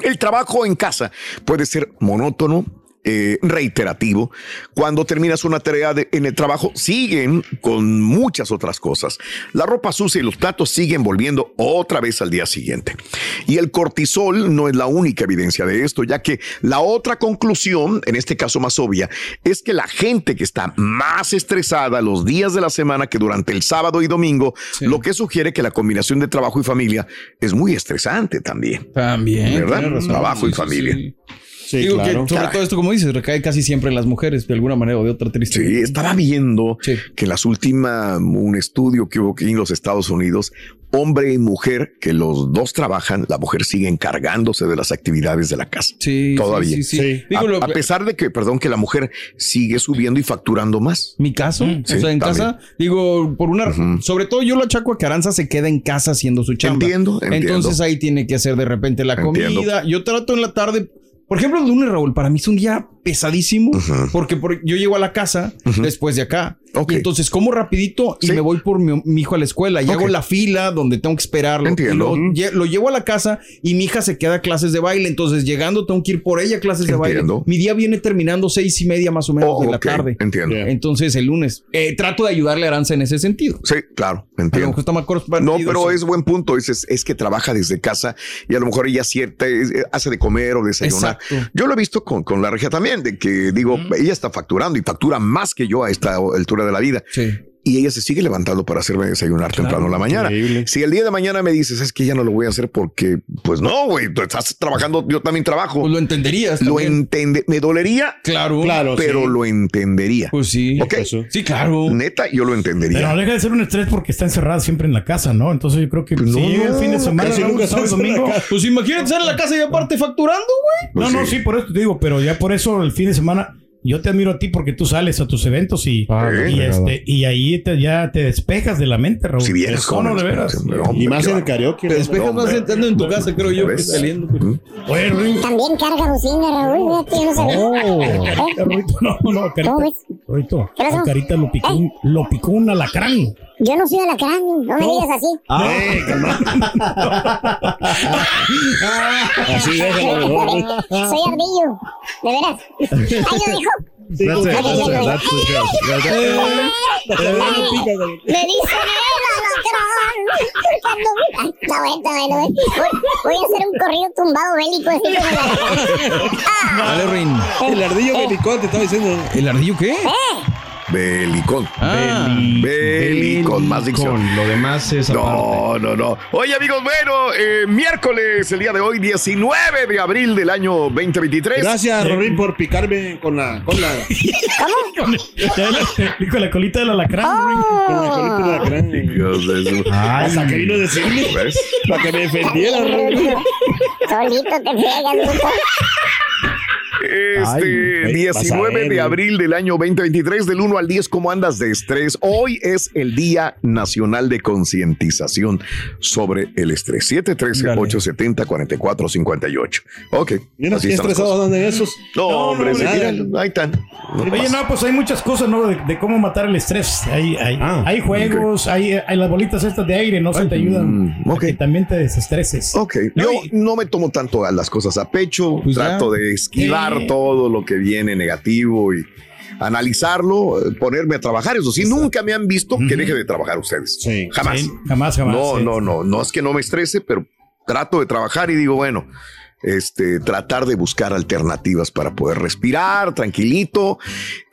[SPEAKER 1] El trabajo en casa puede ser monótono, eh, reiterativo. Cuando terminas una tarea de- en el trabajo, siguen con muchas otras cosas. La ropa sucia y los platos siguen volviendo otra vez al día siguiente. Y el cortisol no es la única evidencia de esto, ya que la otra conclusión, en este caso más obvia, es que la gente que está más estresada los días de la semana que durante el sábado y domingo, lo que sugiere que la combinación de trabajo y familia es muy estresante también.
[SPEAKER 2] También.
[SPEAKER 1] ¿Verdad?
[SPEAKER 2] razón.
[SPEAKER 1] Trabajo y
[SPEAKER 2] sí,
[SPEAKER 1] familia.
[SPEAKER 2] sí. Digo que sobre todo esto, como dices, recae casi siempre en las mujeres, de alguna manera o de otra triste.
[SPEAKER 1] Sí, estaba viendo que en las últimas, un estudio que hubo aquí en los Estados Unidos, hombre y mujer, que los dos trabajan, la mujer sigue encargándose de las actividades de la casa.
[SPEAKER 2] Sí,
[SPEAKER 1] Todavía.
[SPEAKER 2] sí, sí, sí.
[SPEAKER 1] A,
[SPEAKER 2] Digo, lo-
[SPEAKER 1] a pesar de que, perdón, que la mujer sigue subiendo y facturando más.
[SPEAKER 2] Mi caso,
[SPEAKER 1] Sí,
[SPEAKER 2] o sea, en
[SPEAKER 1] también.
[SPEAKER 2] casa, digo, por una, sobre todo yo lo achaco a que Aranza se queda en casa haciendo su chamba.
[SPEAKER 1] Entiendo, entiendo.
[SPEAKER 2] Entonces ahí tiene que hacer de repente la
[SPEAKER 1] Entiendo.
[SPEAKER 2] comida. Yo trato en la tarde, por ejemplo, el lunes, Raúl, para mí es un día pesadísimo porque por- yo llego a la casa después de acá. Y entonces como rapidito y me voy por mi, mi hijo a la escuela y hago la fila donde tengo que esperarlo.
[SPEAKER 1] Entiendo.
[SPEAKER 2] Lo llevo a la casa y mi hija se queda a clases de baile. Entonces llegando tengo que ir por ella a clases de
[SPEAKER 1] Entiendo.
[SPEAKER 2] baile. Mi día viene terminando seis y media más o menos
[SPEAKER 1] Oh,
[SPEAKER 2] de la tarde.
[SPEAKER 1] entiendo.
[SPEAKER 2] Entonces el lunes eh, trato de ayudarle a Aranza en ese sentido.
[SPEAKER 1] Sí, claro,
[SPEAKER 2] A lo
[SPEAKER 1] entiendo.
[SPEAKER 2] mejor está más corto
[SPEAKER 1] No, pero es buen punto. Es, es, es que trabaja desde casa y a lo mejor ella cierta, es- hace de comer o desayunar.
[SPEAKER 2] Exacto.
[SPEAKER 1] Yo lo he visto con, con la regia también, de que digo, ella está facturando y factura más que yo a esta altura de la vida. Y ella se sigue levantando para hacerme desayunar temprano en la mañana. Si el día de mañana me dices, es que ya no lo voy a hacer porque, pues no, güey, tú estás trabajando, yo también trabajo.
[SPEAKER 2] Pues lo entenderías.
[SPEAKER 1] Lo entiende, me dolería,
[SPEAKER 2] Claro.
[SPEAKER 1] pero
[SPEAKER 6] sí.
[SPEAKER 1] lo entendería.
[SPEAKER 2] Pues sí.
[SPEAKER 1] Ok.
[SPEAKER 2] Sí, claro.
[SPEAKER 1] Neta, yo lo entendería.
[SPEAKER 5] Pero no deja de ser un estrés porque está encerrada siempre en la casa, ¿no? Entonces yo creo que
[SPEAKER 1] Pues
[SPEAKER 5] si
[SPEAKER 1] no,
[SPEAKER 5] llega el fin de
[SPEAKER 1] no,
[SPEAKER 5] semana,
[SPEAKER 1] nunca
[SPEAKER 5] sábado, domingo.
[SPEAKER 2] Pues imagínate estar en la casa y aparte facturando, güey.
[SPEAKER 5] No,
[SPEAKER 1] Pues
[SPEAKER 5] no,
[SPEAKER 1] sí.
[SPEAKER 5] sí, por eso te digo, pero ya por eso el fin de semana yo te admiro a ti porque tú sales a tus eventos y,
[SPEAKER 6] Ah,
[SPEAKER 5] y, este, y ahí te- ya te despejas de la mente, Raúl.
[SPEAKER 1] Si vienes
[SPEAKER 5] no,
[SPEAKER 1] con
[SPEAKER 5] de veras.
[SPEAKER 6] Y más en el karaoke.
[SPEAKER 2] Te despejas más estando en tu casa, creo yo, que saliendo. pues.
[SPEAKER 5] Oye, Ruin.
[SPEAKER 3] También carga bocina, Raúl. Yo no sabía.
[SPEAKER 5] Oh,
[SPEAKER 3] ¿Eh?
[SPEAKER 5] Ruito, no, no,
[SPEAKER 3] ¿Cómo
[SPEAKER 5] Carita.
[SPEAKER 3] ves?
[SPEAKER 5] Ruito,
[SPEAKER 3] ¿Qué pasó?
[SPEAKER 5] a Carita lo picó, un, lo picó un alacrán.
[SPEAKER 3] Yo no soy alacrán, no me digas así.
[SPEAKER 6] Eh, calma. Así güey.
[SPEAKER 3] Soy ardillo, de veras. Ahí lo dijo. Me dicen. Cuando... Está bueno, está bueno. eh. Voy, a hacer un corrido tumbado bélico así alacrán. Ah,
[SPEAKER 2] Dale, Rin.
[SPEAKER 6] El ardillo belicón te estaba diciendo.
[SPEAKER 2] ¿El ardillo qué?
[SPEAKER 3] ¿Eh?
[SPEAKER 1] Belicón.
[SPEAKER 2] Ah.
[SPEAKER 1] Belicón, más dicción.
[SPEAKER 8] Lo demás es
[SPEAKER 1] No, no, no. Oye, amigos, bueno, eh, miércoles, el día de hoy, 19 de abril del año 2023.
[SPEAKER 6] Gracias, Rorín, por picarme con la. Con la.
[SPEAKER 5] Con, le- con la colita del alacrán, Ruin.
[SPEAKER 6] Con la colita de la cráneo.
[SPEAKER 1] Dios de su-
[SPEAKER 6] Hasta que vino a decirme.
[SPEAKER 1] ¿Ves?
[SPEAKER 6] Para que me defendiera, Rorín.
[SPEAKER 3] Solito te pegas.
[SPEAKER 1] Este
[SPEAKER 6] Ay,
[SPEAKER 1] 19
[SPEAKER 6] vas a ver,
[SPEAKER 1] de abril del año 2023, del 1 al 10, ¿cómo andas de estrés? Hoy es el Día Nacional de Concientización sobre el Estrés. 713-870-4458. Ok.
[SPEAKER 6] Mira,
[SPEAKER 1] así
[SPEAKER 6] estresados andan esos.
[SPEAKER 1] No, hombre,
[SPEAKER 6] no,
[SPEAKER 1] mira, ahí están. No
[SPEAKER 5] Oye,
[SPEAKER 1] pasa.
[SPEAKER 5] no, pues hay muchas cosas, ¿no? De, de cómo matar el estrés. Hay, hay,
[SPEAKER 6] Ah,
[SPEAKER 5] hay juegos, hay, hay las bolitas estas de aire, ¿no? Se te ayudan
[SPEAKER 1] mm,
[SPEAKER 5] a
[SPEAKER 1] ok.
[SPEAKER 5] que también te desestreses.
[SPEAKER 1] Ok,
[SPEAKER 5] No,
[SPEAKER 1] yo
[SPEAKER 5] y-
[SPEAKER 1] no me tomo tanto a las cosas a pecho,
[SPEAKER 2] Pues ya.
[SPEAKER 1] trato de esquivar Todo lo que viene negativo y analizarlo, ponerme a trabajar. Eso sí, nunca me han visto que deje de trabajar ustedes.
[SPEAKER 6] Sí.
[SPEAKER 1] Jamás.
[SPEAKER 5] Sí, jamás, jamás.
[SPEAKER 1] No,
[SPEAKER 5] sí.
[SPEAKER 1] no, no, no es que no me estrese, pero trato de trabajar y digo, bueno, este, tratar de buscar alternativas para poder respirar tranquilito.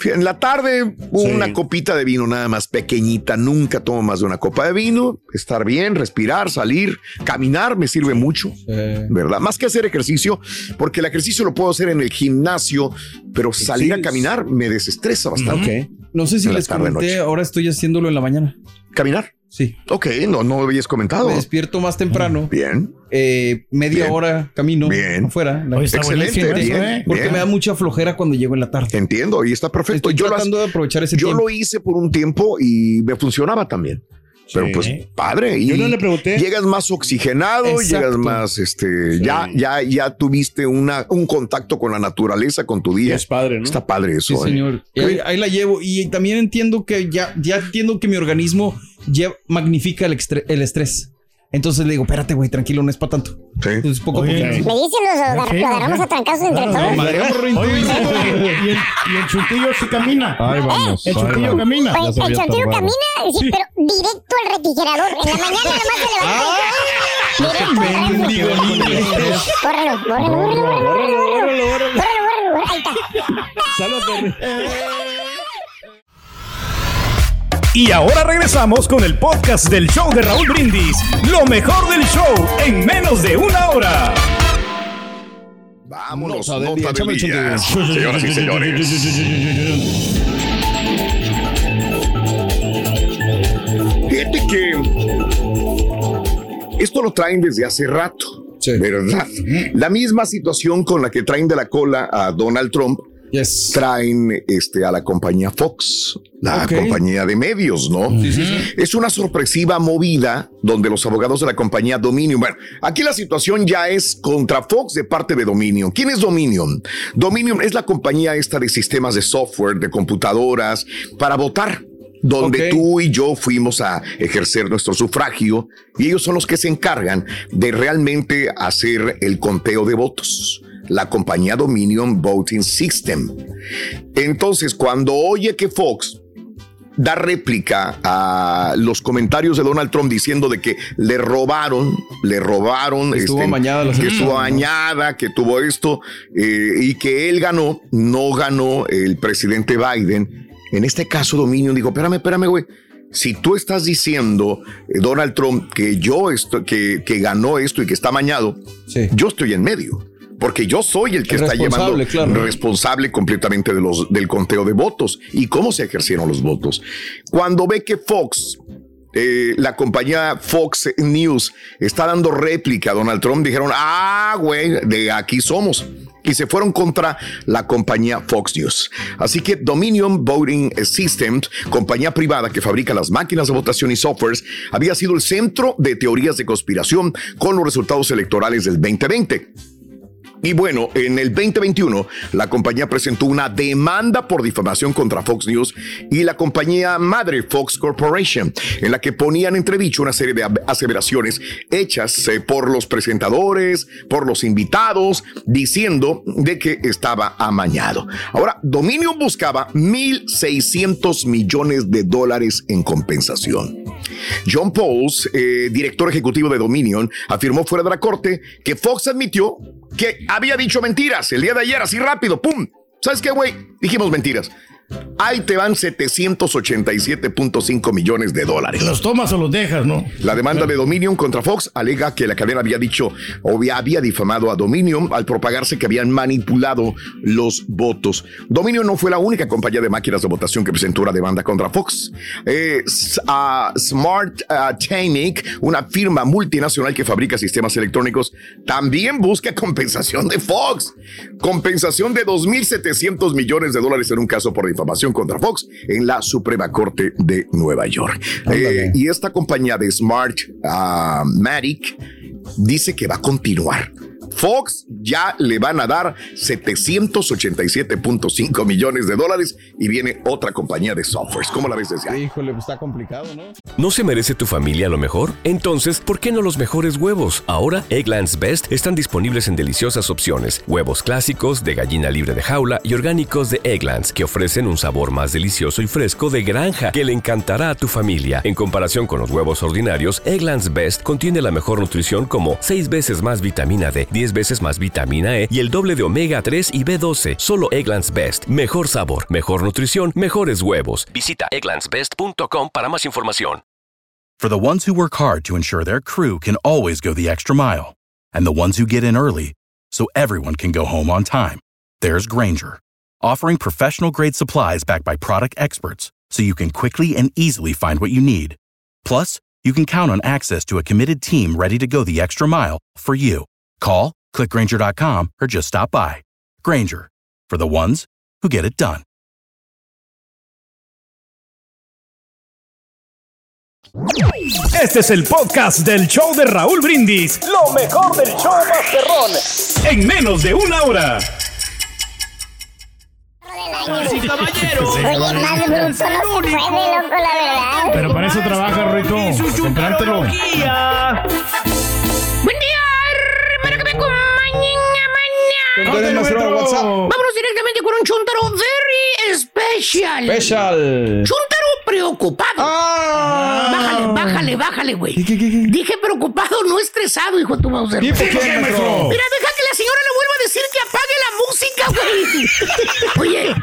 [SPEAKER 1] En la tarde, una copita de vino nada más pequeñita, nunca tomo más de una copa de vino, estar bien, respirar, salir, caminar me sirve mucho, ¿verdad? Más que hacer ejercicio, porque el ejercicio lo puedo hacer en el gimnasio, pero salir a caminar me desestresa bastante.
[SPEAKER 2] No sé si les comenté, ahora estoy haciéndolo en la mañana.
[SPEAKER 1] ¿Caminar?
[SPEAKER 2] Sí.
[SPEAKER 1] Ok, no, no lo habías comentado.
[SPEAKER 2] Me despierto más temprano.
[SPEAKER 1] Bien.
[SPEAKER 2] Eh, media
[SPEAKER 1] Bien.
[SPEAKER 2] hora camino
[SPEAKER 1] Bien.
[SPEAKER 2] afuera.
[SPEAKER 1] Está Excelente, bien, ¿eh?
[SPEAKER 2] Porque
[SPEAKER 1] bien.
[SPEAKER 2] me da mucha flojera cuando llego en la tarde.
[SPEAKER 1] Entiendo, y está perfecto.
[SPEAKER 2] Estoy
[SPEAKER 1] yo lo,
[SPEAKER 2] tratando de aprovechar ese
[SPEAKER 1] yo
[SPEAKER 2] tiempo.
[SPEAKER 1] lo hice por un tiempo y me funcionaba también. Pero pues padre, y
[SPEAKER 6] Yo no le pregunté.
[SPEAKER 1] llegas más oxigenado,
[SPEAKER 6] Exacto.
[SPEAKER 1] llegas más, este, ya, ya, ya tuviste una, un contacto con la naturaleza, con tu día.
[SPEAKER 6] Es padre, ¿no?
[SPEAKER 1] Está padre
[SPEAKER 2] Sí,
[SPEAKER 1] eso. ¿eh?
[SPEAKER 2] señor. Ahí, ahí la llevo. Y también entiendo que ya, ya entiendo que mi organismo ya magnifica el, el estrés. Entonces le digo, espérate, güey, tranquilo, no es para tanto. Entonces poco.
[SPEAKER 3] Me dicen los agar- lo agarramos a trancazos entre todos.
[SPEAKER 5] Oye, ¿y el, y el chuntillo sí camina.
[SPEAKER 2] Ahí vamos,
[SPEAKER 5] El chuntillo camina.
[SPEAKER 3] Pues, el chontillo camina, sí, pero directo al refrigerador. En la mañana nomás se levanta. Directo al
[SPEAKER 2] Mendigo niño.
[SPEAKER 3] Bórralo, bórralo, bórralo, bórralo, bórralo, bórralo, bórralo, ahí está.
[SPEAKER 4] Y ahora regresamos con el podcast del show de Raúl Brindis. Lo mejor del show en menos de una hora.
[SPEAKER 1] Vámonos,
[SPEAKER 2] Nota del día,
[SPEAKER 1] día. Señoras y señores. Fíjate que esto lo traen desde hace rato, ¿verdad? La misma situación con la que traen de la cola a Donald Trump, traen este, a la compañía Fox, la compañía de medios, ¿no? Es una sorpresiva movida donde los abogados de la compañía Dominion, bueno, aquí la situación ya es contra Fox de parte de Dominion. ¿Quién es Dominion? Dominion es la compañía esta de sistemas de software, de computadoras, para votar donde tú y yo fuimos a ejercer nuestro sufragio y ellos son los que se encargan de realmente hacer el conteo de votos. La compañía Dominion Voting System. Entonces, cuando oye que Fox da réplica a los comentarios de Donald Trump diciendo de que le robaron, le robaron,
[SPEAKER 2] Estuvo
[SPEAKER 1] este, que estuvo que tuvo esto eh, y que él ganó, no ganó el presidente Biden. En este caso, Dominion dijo, espérame, espérame, güey. Si tú estás diciendo, eh, Donald Trump, que yo estoy, que, que ganó esto y que está amañado, yo estoy en medio. Porque yo soy el que
[SPEAKER 2] El
[SPEAKER 1] está llevando
[SPEAKER 2] claro.
[SPEAKER 1] responsable completamente de los, del conteo de votos y cómo se ejercieron los votos. Cuando ve que Fox, eh, la compañía Fox News, está dando réplica a Donald Trump, dijeron, ah, güey, de aquí somos. Y se fueron contra la compañía Fox News. Así que Dominion Voting Systems, compañía privada que fabrica las máquinas de votación y softwares, había sido el centro de teorías de conspiración con los resultados electorales del 2020. Y bueno, en el 2021, la compañía presentó una demanda por difamación contra Fox News y la compañía madre Fox Corporation, en la que ponían entredicho una serie de aseveraciones hechas eh, por los presentadores, por los invitados, diciendo de que estaba amañado. Ahora, Dominion buscaba 1.600 millones de dólares en compensación. John Pauls, eh, director ejecutivo de Dominion, afirmó fuera de la corte que Fox admitió que había dicho mentiras el día de ayer, así rápido, ¡pum! ¿Sabes qué, güey? Dijimos mentiras. Ahí te van 787.5 millones de dólares.
[SPEAKER 5] ¿Los tomas o los dejas, no?
[SPEAKER 1] La demanda de Dominion contra Fox alega que la cadena había dicho o había- difamado a Dominion al propagarse que habían manipulado los votos. Dominion no fue la única compañía de máquinas de votación que presentó una demanda contra Fox. Eh, ah, Smart ah, Technic, una firma multinacional que fabrica sistemas electrónicos, también busca compensación de Fox. Compensación de 2.700 millones de dólares en un caso por difamación contra Fox en la Suprema Corte de Nueva York. Eh, y esta compañía de Smart ah, Matic dice que va a continuar. Fox ya le van a dar 787.5 millones de dólares y viene otra compañía de softwares. ¿Cómo la ves desde ahí?
[SPEAKER 2] Híjole, pues está complicado, ¿no?
[SPEAKER 9] ¿No se merece tu familia lo mejor? Entonces, ¿por qué no los mejores huevos? Ahora, Egglands Best están disponibles en deliciosas opciones. Huevos clásicos, de gallina libre de jaula y orgánicos de Egglands, que ofrecen un sabor más delicioso y fresco de granja que le encantará a tu familia. En comparación con los huevos ordinarios, Egglands Best contiene la mejor nutrición como 6 veces más vitamina D, 10 veces más vitamina E y el doble de omega 3 y B12. Solo Egglands Best. Mejor sabor, mejor nutrición, mejores huevos. Visita egglandsbest.com para más información.
[SPEAKER 10] For the ones who work hard to ensure their crew can always go the extra mile, and the ones who get in early so everyone can go home on time, there's Granger, offering professional grade supplies backed by product experts so you can quickly and easily find what you need. Plus, you can count on access to a committed team ready to go the extra mile for you. Call, clickgranger.com, or just stop by. Granger, for the ones who get it done.
[SPEAKER 4] Este es el podcast del show de Raúl Brindis. Lo mejor del show Masterrón. En menos de una hora.
[SPEAKER 3] Sí, caballero. Oye, más bruto no puede, loco, la verdad.
[SPEAKER 5] Pero para eso trabaja, Ruito. Para
[SPEAKER 8] a? Vámonos directamente con un chuntaro very special.
[SPEAKER 2] Special.
[SPEAKER 8] Chuntaro preocupado.
[SPEAKER 2] Ah.
[SPEAKER 8] Bájale, bájale, bájale, güey. Dije preocupado, no estresado, hijo de tu Mauser.
[SPEAKER 2] ¿Y por qué, maestro?
[SPEAKER 8] Mira, deja que la señora le vuelva a decir que apague la música, güey. Oye,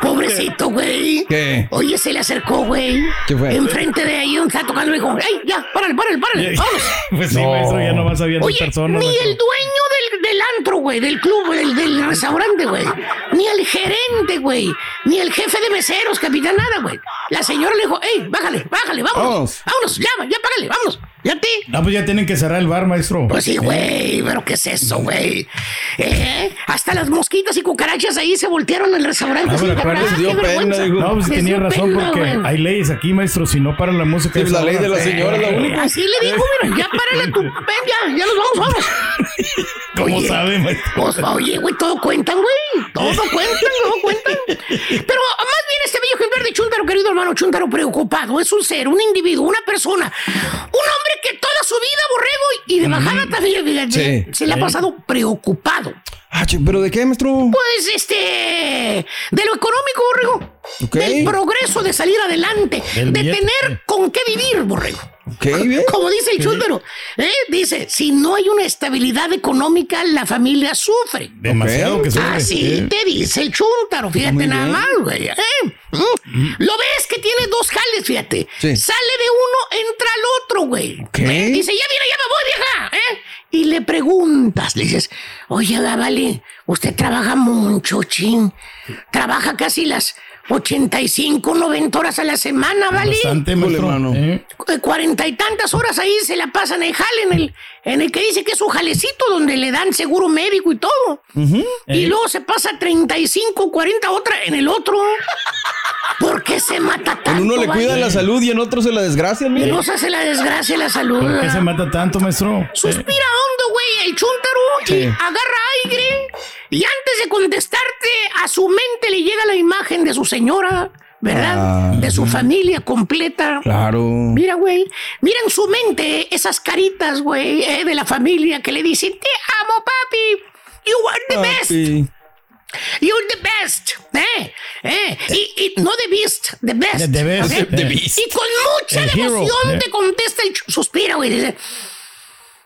[SPEAKER 8] pobrecito, güey.
[SPEAKER 2] ¿Qué?
[SPEAKER 8] Oye, se le acercó, güey.
[SPEAKER 2] ¿Qué fue?
[SPEAKER 8] Enfrente de ahí, donde está tocando, dijo, ¡ey, ya, párale, párale, párale! ¡Vámonos!
[SPEAKER 5] Pues sí,
[SPEAKER 2] No.
[SPEAKER 5] maestro, ya no vas sabiendo
[SPEAKER 8] Oye,
[SPEAKER 5] personas.
[SPEAKER 8] ni
[SPEAKER 5] maestro.
[SPEAKER 8] el dueño del, del antro, güey, del club, del, del restaurante, güey. Ni el gerente, güey. Ni el jefe de meseros, capitán, nada, güey. La señora le dijo, ¡ey, bájale, bájale, vámonos!
[SPEAKER 2] Vamos.
[SPEAKER 8] ¡Vámonos, ya, ya, págale, vámonos! ¿Ya ti?
[SPEAKER 5] No, pues ya tienen que cerrar el bar, maestro.
[SPEAKER 8] Pues sí, güey, pero ¿qué es eso, güey? ¿Eh? Hasta las mosquitas y cucarachas ahí se voltearon al restaurante.
[SPEAKER 5] No, pero
[SPEAKER 2] dio pena, dijo.
[SPEAKER 5] No, pues tenía razón
[SPEAKER 8] pena,
[SPEAKER 5] porque hay leyes aquí, maestro. Si no paran la música.
[SPEAKER 2] Sí,
[SPEAKER 5] esa
[SPEAKER 2] la ley
[SPEAKER 5] hora,
[SPEAKER 2] de la señora es la única.
[SPEAKER 8] Así le dijo, mira, ya párale tu... Ven, ya, ya nos vamos, vamos.
[SPEAKER 5] ¿Cómo
[SPEAKER 8] Oye,
[SPEAKER 5] sabe, maestro?
[SPEAKER 8] Pues, oye, güey, todo cuentan, güey. Todo cuentan, todo cuentan. Pero más bien este bello ejemplar de Chuntaro, querido hermano Chuntaro, preocupado. Es un ser, un individuo, una persona. Un hombre que toda su vida, borrego, y de bajada también, fíjate,
[SPEAKER 2] Sí.
[SPEAKER 8] se le ha pasado preocupado.
[SPEAKER 2] Ah, ¿Pero de qué, maestro?
[SPEAKER 8] Pues, este, de lo económico, borrego.
[SPEAKER 2] Ok.
[SPEAKER 8] Del progreso de salir adelante.
[SPEAKER 5] Del
[SPEAKER 8] de
[SPEAKER 5] billete.
[SPEAKER 8] tener con qué vivir, borrego.
[SPEAKER 2] Ok, bien.
[SPEAKER 8] Como dice el chúntaro, ¿eh? dice, si no hay una estabilidad económica, la familia sufre.
[SPEAKER 5] Demasiado que sufre.
[SPEAKER 8] Así
[SPEAKER 5] Sí.
[SPEAKER 8] te dice el chúntaro, fíjate nada más, güey. ¿eh? Mm. Lo ves que tiene dos jales, fíjate.
[SPEAKER 2] Sí.
[SPEAKER 8] Sale de uno, entra al otro, güey. ¿Eh? Dice, ya viene, ya me voy, vieja. ¿eh? Y le preguntas, le dices, oye, vale, usted trabaja mucho, chin. Trabaja casi las 85, 90 horas a la semana, ¿vale?
[SPEAKER 5] Bastante, maestro. ¿eh?
[SPEAKER 8] Eh, cuarenta y tantas horas ahí se la pasan en jale, en el, en el que dice que es un jalecito donde le dan seguro médico y todo. Y
[SPEAKER 5] Eh.
[SPEAKER 8] luego se pasa 35, 40 otra en el otro. ¿Por qué se mata tanto?
[SPEAKER 2] En uno le cuidan
[SPEAKER 8] vale?
[SPEAKER 2] la salud y en otro se la desgracia, mire.
[SPEAKER 8] nos hace la desgracia la salud.
[SPEAKER 5] ¿Por qué se mata tanto, maestro?
[SPEAKER 8] Suspira hondo, güey, el chúntaro y agarra aire. Y antes de contestarte, a su mente le llega la imagen de su señora, ¿verdad?
[SPEAKER 2] Ah,
[SPEAKER 8] de su familia completa.
[SPEAKER 2] Claro.
[SPEAKER 8] Mira, güey, mira en su mente esas caritas, güey, eh, de la familia que le dicen, te amo, papi. You are the best.
[SPEAKER 2] Papi.
[SPEAKER 8] You're the best. Eh, eh. Y, y no the beast, the best.
[SPEAKER 5] The- the best,
[SPEAKER 8] ¿ok?
[SPEAKER 5] the beast.
[SPEAKER 8] Y con mucha devoción te contesta el suspira, güey. Dice,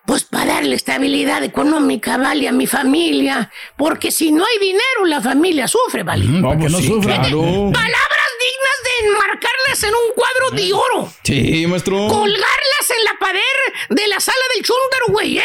[SPEAKER 8] pues para darle estabilidad económica, vale, a mi familia. Porque si no hay dinero, la familia sufre, vale.
[SPEAKER 2] No,
[SPEAKER 5] para que
[SPEAKER 2] pues
[SPEAKER 5] no
[SPEAKER 2] sí,
[SPEAKER 5] sufra.
[SPEAKER 2] claro.
[SPEAKER 8] Palabras dignas de enmarcarlas en un cuadro de oro.
[SPEAKER 2] Sí, maestro.
[SPEAKER 8] Colgarlas en la pared de la sala del chúntaro, güey, eh.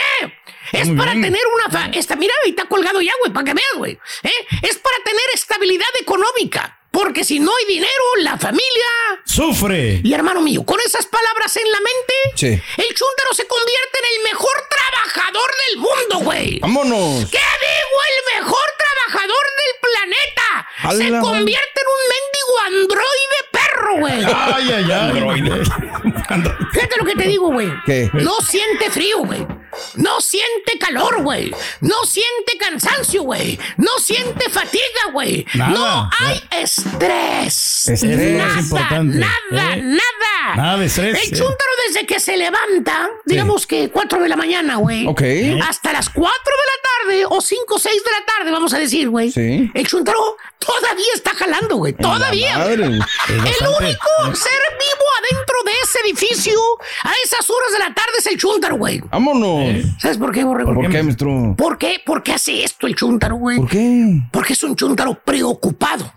[SPEAKER 8] Es
[SPEAKER 5] Muy
[SPEAKER 8] para
[SPEAKER 5] bien.
[SPEAKER 8] tener una... fa- Esta, mira, ahí está colgado ya, güey, para que veas, güey. ¿eh? Es para tener estabilidad económica. Porque si no hay dinero, la familia...
[SPEAKER 5] Sufre.
[SPEAKER 8] Y hermano mío, con esas palabras en la mente,
[SPEAKER 2] Sí.
[SPEAKER 8] el chúntaro se convierte en el mejor trabajador del mundo, güey.
[SPEAKER 2] Vámonos.
[SPEAKER 8] ¿Qué digo? El mejor trabajador del planeta. Se convierte en un mendigo androide perro, güey.
[SPEAKER 5] Ay, ay, ay.
[SPEAKER 8] Fíjate lo que te digo, güey.
[SPEAKER 2] ¿Qué?
[SPEAKER 8] No siente frío, güey. No siente calor, güey. No siente cansancio, güey. No siente fatiga, güey. No hay estrés.
[SPEAKER 2] Estrés
[SPEAKER 8] nada,
[SPEAKER 5] es importante,
[SPEAKER 8] Nada,
[SPEAKER 5] ¿eh?
[SPEAKER 8] nada.
[SPEAKER 5] Nada de estrés,
[SPEAKER 8] El
[SPEAKER 5] ¿eh?
[SPEAKER 8] chúntaro desde que se levanta, digamos que 4 de la mañana, güey.
[SPEAKER 2] Ok.
[SPEAKER 8] Hasta las 4 de la tarde o 5 o 6 de la tarde, vamos a decir, güey.
[SPEAKER 2] Sí.
[SPEAKER 8] El chúntaro todavía está jalando, güey. Todavía.
[SPEAKER 2] Madre.
[SPEAKER 8] El único ser vivo adentro de ese ese edificio a esas horas de la tarde es el chúntaro, güey.
[SPEAKER 2] Vámonos.
[SPEAKER 8] ¿Sabes por qué, borrego?
[SPEAKER 2] ¿Por qué, maestro?
[SPEAKER 8] ¿Por qué? ¿Por qué hace esto el chúntaro, güey?
[SPEAKER 2] ¿Por qué?
[SPEAKER 8] Porque es un chúntaro preocupado.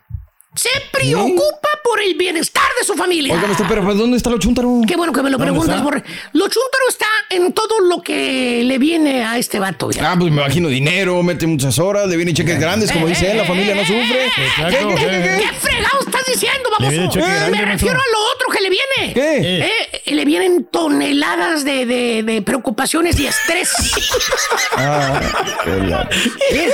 [SPEAKER 8] Se preocupa por el bienestar de su familia.
[SPEAKER 2] Oiga, maestro, pero ¿dónde está lo chúntaro?
[SPEAKER 8] Qué bueno que me lo
[SPEAKER 2] ¿Dónde
[SPEAKER 8] preguntas? Borre. Lo chúntaro está en todo lo que le viene a este vato. ya.
[SPEAKER 2] Ah, pues me imagino dinero, mete muchas horas, le vienen cheques grandes, como dice él, la familia no sufre.
[SPEAKER 8] ¿Qué, qué, qué, qué fregado estás diciendo,
[SPEAKER 2] cheque
[SPEAKER 8] Eh,
[SPEAKER 2] grande,
[SPEAKER 8] me refiero a lo otro que le viene.
[SPEAKER 2] ¿Qué?
[SPEAKER 8] Eh, le vienen toneladas de, de- de preocupaciones y estrés.
[SPEAKER 2] Ah,
[SPEAKER 8] Eh,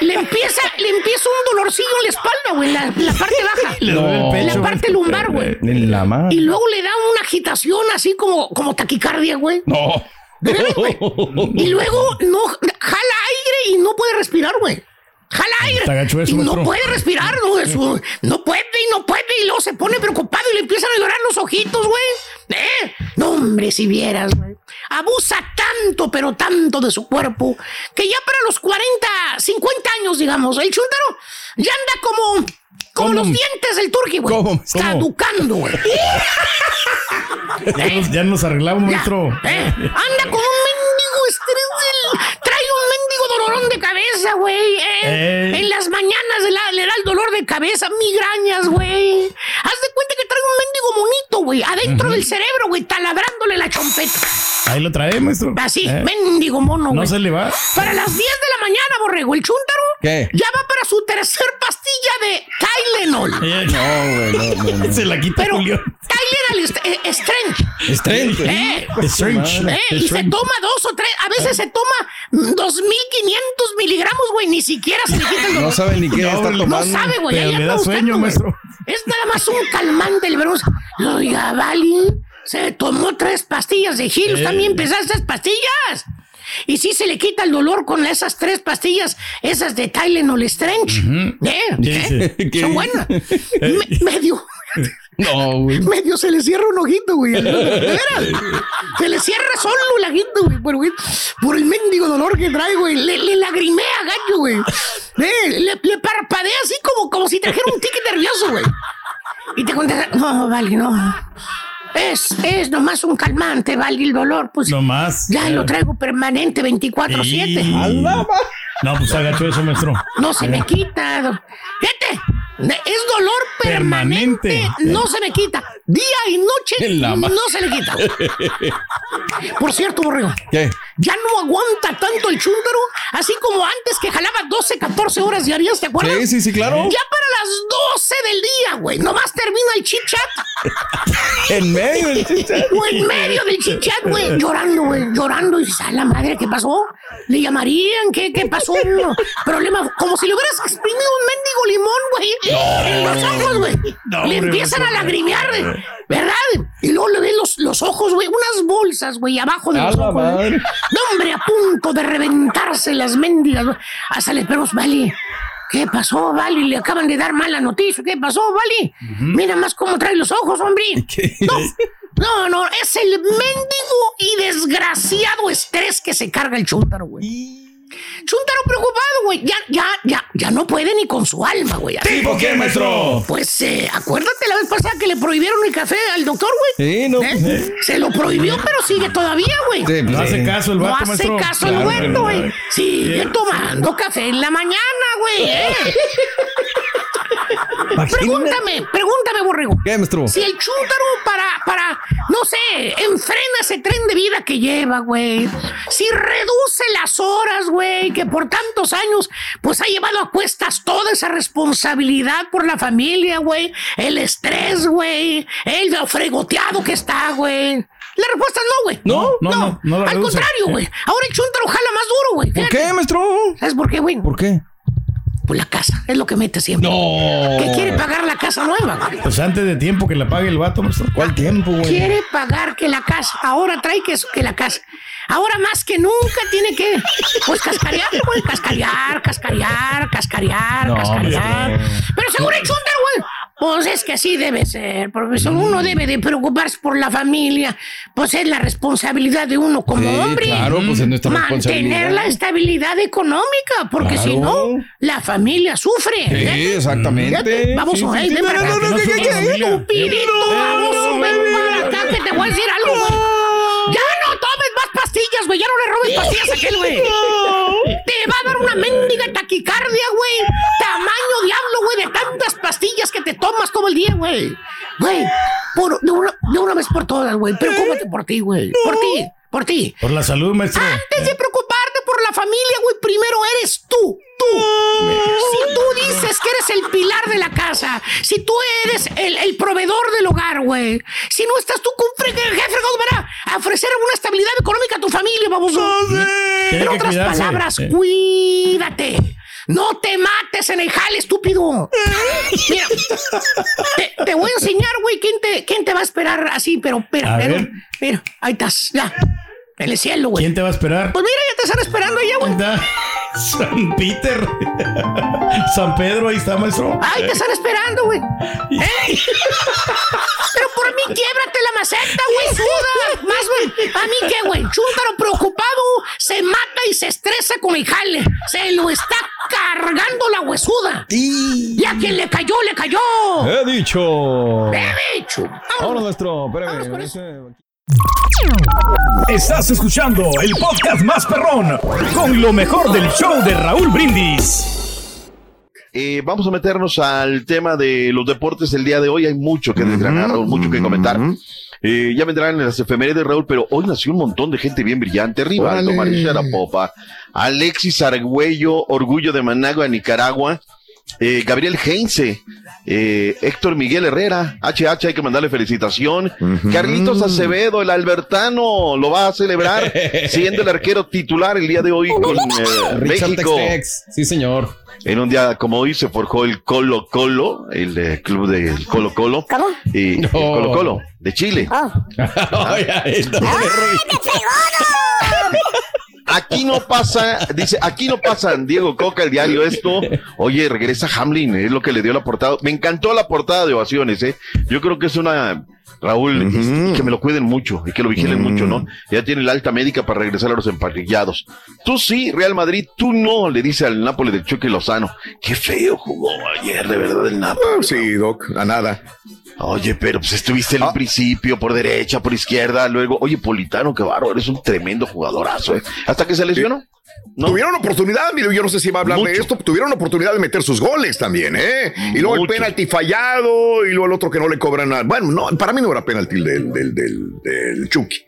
[SPEAKER 8] le empieza, le empieza un dolorcillo en la espalda, güey, en la, la parte baja.
[SPEAKER 2] Le duele el pecho,
[SPEAKER 8] La parte lumbar, güey.
[SPEAKER 2] En la mano.
[SPEAKER 8] Y luego le da una agitación así como, como taquicardia, güey.
[SPEAKER 2] No.
[SPEAKER 8] Y luego no jala aire y no puede respirar, güey. Jala aire.
[SPEAKER 5] Eso,
[SPEAKER 8] y no
[SPEAKER 5] maestro.
[SPEAKER 8] puede respirar, no, eso, no puede y no puede. Y luego se pone preocupado y le empiezan a llorar los ojitos, güey. ¿Eh? No, hombre, si vieras, güey. Abusa tanto, pero tanto de su cuerpo, que ya para los 40, 50 años, digamos, el chúntaro ya anda como, como los dientes del turqui, güey.
[SPEAKER 5] ¿Cómo?
[SPEAKER 8] Está
[SPEAKER 5] ¿Cómo?
[SPEAKER 8] educando, güey.
[SPEAKER 5] Ya nos, ya nos arreglamos, maestro.
[SPEAKER 8] ¿Eh? Anda con un mendigo estrés del- Trae un mendigo dolorón de cabeza, güey. ¿eh?
[SPEAKER 5] Eh.
[SPEAKER 8] En las mañanas le da, le da el dolor de cabeza, migrañas, güey. Haz de cuenta que trae un mendigo monito, güey. Adentro del cerebro, güey, talabrándole la chompeta.
[SPEAKER 5] Ahí lo trae, maestro.
[SPEAKER 8] Así,
[SPEAKER 5] Eh.
[SPEAKER 8] mendigo mono,
[SPEAKER 5] No
[SPEAKER 8] güey.
[SPEAKER 5] se le va.
[SPEAKER 8] Para las 10 de la mañana, borrego, el chúntaro
[SPEAKER 2] ¿Qué?
[SPEAKER 8] ya va para su tercer pastilla de Tylenol.
[SPEAKER 5] Eh,
[SPEAKER 2] No, güey, no, no, no.
[SPEAKER 5] Se la quita
[SPEAKER 8] Pero
[SPEAKER 5] Julio.
[SPEAKER 8] Tylenol eh, Strength.
[SPEAKER 2] Estrente.
[SPEAKER 8] Eh,
[SPEAKER 5] Strange.
[SPEAKER 8] Eh, y se
[SPEAKER 5] Strange.
[SPEAKER 8] toma dos o tres, a veces se toma mm, 2500 miligramos, güey, ni siquiera se le quita el dolor.
[SPEAKER 2] No sabe ni qué
[SPEAKER 5] No,
[SPEAKER 2] está tomando.
[SPEAKER 8] No sabe, güey,
[SPEAKER 5] Pero le da sueño,
[SPEAKER 8] güey.
[SPEAKER 5] maestro.
[SPEAKER 8] Es nada más un calmante el bronce. Oiga, Vali, se tomó tres pastillas de Gilos,
[SPEAKER 5] Eh.
[SPEAKER 8] también pesadas esas pastillas. Y sí se le quita el dolor con esas tres pastillas, esas de Tylenol Strange. ¿Eh?
[SPEAKER 5] ¿Qué
[SPEAKER 8] ¿Qué?
[SPEAKER 5] dice?
[SPEAKER 2] ¿Qué
[SPEAKER 8] Son buenas. Me- medio.
[SPEAKER 2] No, güey.
[SPEAKER 8] Medio se le cierra un ojito, güey. De veras. Se le cierra solo el ojito, güey. Por, güey, por el mendigo dolor que trae, güey. Le, le lagrimea, gallo, güey. Eh, le, le parpadea así como, como si trajera un ticket nervioso, güey. Y te contesta, no, vale, no. Es, es nomás un calmante, vale el dolor. Pues
[SPEAKER 5] No más.
[SPEAKER 8] ya lo traigo permanente 24-7.
[SPEAKER 5] Sí. No, pues agacho eso, maestro.
[SPEAKER 8] No se me quita. Fíjate, es dolor permanente.
[SPEAKER 5] Permanente.
[SPEAKER 8] No se me quita. Día y noche no se le quita. Por cierto, Borrego,
[SPEAKER 2] ¿Qué?
[SPEAKER 8] ya no aguanta tanto el chúndaro, así como antes que jalaba 12, 14 horas diarias, ¿te acuerdas?
[SPEAKER 2] Sí, sí, sí, claro.
[SPEAKER 8] Ya para las 12 del día, güey. Nomás termina el chit chat.
[SPEAKER 2] En medio del chicharro.
[SPEAKER 8] O en medio del chit chat, güey. Llorando, güey. Llorando. Y dices, a la madre, ¿qué pasó? ¿Le llamarían? ¿Qué, qué pasó? No, problema. Como si le hubieras exprimido un mendigo limón, güey. En los ojos, güey.
[SPEAKER 5] No,
[SPEAKER 8] le empiezan a lagrimear, güey. ¿Verdad? Y luego le ven los, los ojos, güey. Unas bolsas, güey, abajo de los ojos.
[SPEAKER 2] madre.
[SPEAKER 8] No, hombre, a punto de reventarse las mendigas. Hasta le esperamos, vale. ¿Qué pasó, Vali? Le acaban de dar mala noticia. ¿Qué pasó, Vali? Mira más cómo trae los ojos, hombre. No, no, no, es el mendigo y desgraciado estrés que se carga el chúntaro, güey. Chúntaro preocupado, güey. Ya, ya, ya, ya no puede ni con su alma, güey.
[SPEAKER 2] ¿Tipo qué, maestro?
[SPEAKER 8] Pues eh, acuérdate la vez pasada que le prohibieron el café al doctor, güey.
[SPEAKER 2] Sí, no.
[SPEAKER 8] ¿Eh?
[SPEAKER 2] pues, eh.
[SPEAKER 8] Se lo prohibió, pero sigue todavía, güey.
[SPEAKER 2] Sí, pues,
[SPEAKER 5] No hace caso el
[SPEAKER 8] No
[SPEAKER 5] vato,
[SPEAKER 8] hace
[SPEAKER 5] maestro.
[SPEAKER 8] caso el
[SPEAKER 5] Claro no.
[SPEAKER 8] güey. Sigue
[SPEAKER 5] Sí.
[SPEAKER 8] tomando café en la mañana, güey. ¿eh? Pregúntame, pregúntame, borrego.
[SPEAKER 2] ¿Qué, maestro?
[SPEAKER 8] Si el chúntaro para, para, no sé, enfrena ese tren de vida que lleva, güey. Si reduce las horas, güey, que por tantos años, pues ha llevado a cuestas toda esa responsabilidad por la familia, güey. El estrés, güey. El fregoteado que está, güey. La respuesta es no, güey.
[SPEAKER 2] No,
[SPEAKER 5] no, no,
[SPEAKER 8] Al
[SPEAKER 5] reduce.
[SPEAKER 8] contrario, güey. Ahora el chúntaro jala más duro, güey.
[SPEAKER 2] ¿Por qué, maestro?
[SPEAKER 8] ¿Sabes por qué, güey?
[SPEAKER 2] ¿Por qué?
[SPEAKER 8] Pues la casa. Es lo que mete siempre.
[SPEAKER 2] No.
[SPEAKER 8] Que quiere pagar la casa nueva, güey.
[SPEAKER 5] Pues antes de tiempo que la pague el vato, maestro.
[SPEAKER 2] ¿Cuál tiempo, güey?
[SPEAKER 8] Quiere pagar que la casa. Ahora trae que, que la casa. Ahora más que nunca tiene que, pues, cascarear, güey. Cascarear, cascarear, cascarear,
[SPEAKER 2] No,
[SPEAKER 8] cascarear. Pero seguro el chúntaro, güey. Pues es que así debe ser, profesor. Uno debe de preocuparse por la familia. Pues es la responsabilidad de uno como
[SPEAKER 2] Sí,
[SPEAKER 8] hombre.
[SPEAKER 2] claro, pues es nuestra
[SPEAKER 8] Mantener la estabilidad económica, porque si no, la familia sufre.
[SPEAKER 2] Sí, exactamente.
[SPEAKER 8] Vamos. Estupidito,
[SPEAKER 2] No,
[SPEAKER 8] vamos,
[SPEAKER 2] no,
[SPEAKER 8] ven
[SPEAKER 2] no,
[SPEAKER 8] para acá, te voy a decir algo, no pastillas, güey. Ya no le robes pastillas a aquel, güey. Te va a dar una mendiga taquicardia, güey. Tamaño diablo, güey, de tantas pastillas que te tomas todo el día, güey. Güey, por- de, una, de una vez por todas, güey. Preocúpate por ti, güey. Por ti, por ti.
[SPEAKER 4] Por la salud, maestro.
[SPEAKER 8] Antes de preocuparte por la familia, güey, primero eres tú. Tú. Si tú dices que eres el pilar de la casa, si tú eres el, el proveedor del hogar, güey, si no estás tú fre- jefe para a ofrecer una estabilidad económica a tu familia, baboso. En otras
[SPEAKER 4] cuidarse.
[SPEAKER 8] palabras,
[SPEAKER 4] Eh.
[SPEAKER 8] cuídate. No te mates en el jale, estúpido. Mira, te, te voy a enseñar, güey, quién te, quién te va a esperar así, pero, pero, pero, mira, ahí estás, ya. En el cielo, güey.
[SPEAKER 4] ¿Quién te va a esperar?
[SPEAKER 8] Pues mira, ya te están esperando allá, güey.
[SPEAKER 4] San Peter. San Pedro, ahí está, maestro.
[SPEAKER 8] Ay, te están esperando, güey. ¿Eh? Pero por mí, quiebrate la maceta, güey. Suda. Más, güey. ¿A mí qué, güey? Chúntaro preocupado se mata y se estresa con el jale. Se lo está cargando la huesuda. Y a quien le cayó, le cayó.
[SPEAKER 2] He dicho.
[SPEAKER 8] He dicho.
[SPEAKER 2] Vámonos, maestro. Espérame.
[SPEAKER 11] Estás escuchando el podcast más perrón con lo mejor del show de Raúl Brindis.
[SPEAKER 12] Eh, vamos a meternos al tema de los deportes el día de hoy. Hay mucho que desgranar, Raúl, mucho que comentar. Eh, ya vendrán las efemérides, Raúl, pero hoy nació un montón de gente bien brillante. Rivaldo,
[SPEAKER 1] Órale.
[SPEAKER 12] Marisha Arapopa, Alexis Argüello, Orgullo de Managua, Nicaragua, eh, Gabriel Heinze, eh, Héctor Miguel Herrera, HH, hay que mandarle felicitación. Carlitos Acevedo, el albertano, lo va a celebrar siendo el arquero titular el día de hoy con eh, México.
[SPEAKER 2] Tex-Tex. Sí, señor.
[SPEAKER 12] En un día como hoy se forjó el Colo Colo, el eh, club del Colo Colo.
[SPEAKER 3] ¿Cómo?
[SPEAKER 12] Y el Colo Colo, de Chile. Aquí no pasa, dice, aquí no pasa Diego Coca el diario esto. Oye, regresa Hamlin, es lo que le dio la portada. Me encantó la portada de ovaciones, eh. Yo creo que es una Raúl, que me lo cuiden mucho y que lo vigilen mucho, ¿no? Ya tiene la alta médica para regresar a los emparrillados. Tú sí, Real Madrid, tú no, le dice al Nápoles de Chucky Lozano. Qué feo jugó ayer, de verdad, el Nápoles.
[SPEAKER 1] Sí, Doc, a nada.
[SPEAKER 12] Oye, pero pues estuviste en el principio, por derecha, por izquierda, luego, oye, Politano, qué bárbaro, eres un tremendo jugadorazo, ¿eh? Hasta que se lesionó.
[SPEAKER 1] Tuvieron oportunidad, mire, yo no sé si va a hablar de esto, tuvieron oportunidad de meter sus goles también, ¿eh? Y luego
[SPEAKER 12] Mucho.
[SPEAKER 1] el penalti fallado, y luego el otro que no le cobran nada. Bueno, no, para mí no era penalti el del, del, del, del Chucky.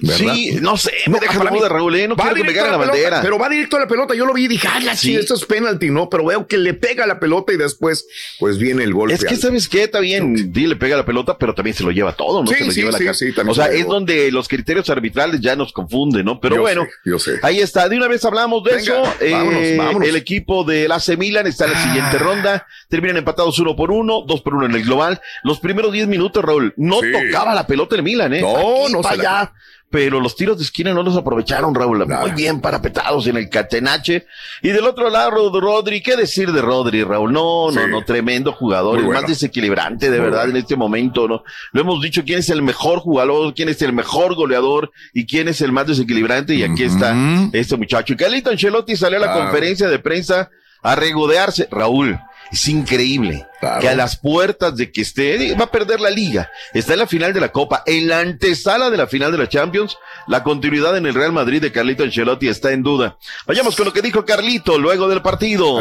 [SPEAKER 1] ¿Verdad?
[SPEAKER 12] Sí, no sé, me deja
[SPEAKER 1] para
[SPEAKER 12] la
[SPEAKER 1] mí-
[SPEAKER 12] duda, Raúl, ¿eh? No quiero que me gane la
[SPEAKER 1] pelota,
[SPEAKER 12] bandera.
[SPEAKER 1] Pero va directo a la pelota. Yo lo vi y dije, ah, la
[SPEAKER 12] Sí.
[SPEAKER 1] esto es penalti, ¿no? Pero veo que le pega la pelota y después, pues viene el golpe.
[SPEAKER 12] Es que,
[SPEAKER 1] al-
[SPEAKER 12] ¿sabes qué? Está bien, sí, le pega la pelota, pero también se lo lleva todo, ¿no?
[SPEAKER 1] Sí,
[SPEAKER 12] se lo
[SPEAKER 1] sí,
[SPEAKER 12] lleva la
[SPEAKER 1] sí,
[SPEAKER 12] cara. o
[SPEAKER 1] se
[SPEAKER 12] sea, es donde los criterios arbitrales ya nos confunden, ¿no? Pero
[SPEAKER 1] Yo
[SPEAKER 12] bueno,
[SPEAKER 1] sé, yo sé.
[SPEAKER 12] ahí está. De una vez hablamos de
[SPEAKER 1] Venga,
[SPEAKER 12] eso. Eh,
[SPEAKER 1] vámonos, vámonos.
[SPEAKER 12] El equipo del AC Milan está en la siguiente ronda. Terminan empatados uno por uno, dos por uno en el global. Los primeros diez minutos, Raúl, no tocaba la pelota el Milan, ¿eh?
[SPEAKER 1] No,
[SPEAKER 12] Aquí
[SPEAKER 1] no
[SPEAKER 12] allá. Pero los tiros de esquina no los aprovecharon, Raúl. Muy bien parapetados en el catenache. Y del otro lado, Rodri, ¿qué decir de Rodri, Raúl? No, no,
[SPEAKER 1] Sí.
[SPEAKER 12] no, tremendo jugador, el
[SPEAKER 1] bueno.
[SPEAKER 12] más desequilibrante, de
[SPEAKER 1] Muy
[SPEAKER 12] verdad,
[SPEAKER 1] bueno.
[SPEAKER 12] en este momento, ¿no? Lo hemos dicho, quién es el mejor jugador, quién es el mejor goleador y quién es el más desequilibrante. Y aquí está este muchacho. Y Carlito Ancelotti salió a la
[SPEAKER 1] Claro.
[SPEAKER 12] conferencia de prensa a regodearse. Raúl, es increíble
[SPEAKER 1] Claro.
[SPEAKER 12] que a las puertas de que esté, va a perder la liga. Está en la final de la Copa, en la antesala de la final de la Champions. La continuidad en el Real Madrid de Carlito Ancelotti está en duda. Vayamos con lo que dijo Carlito luego del partido.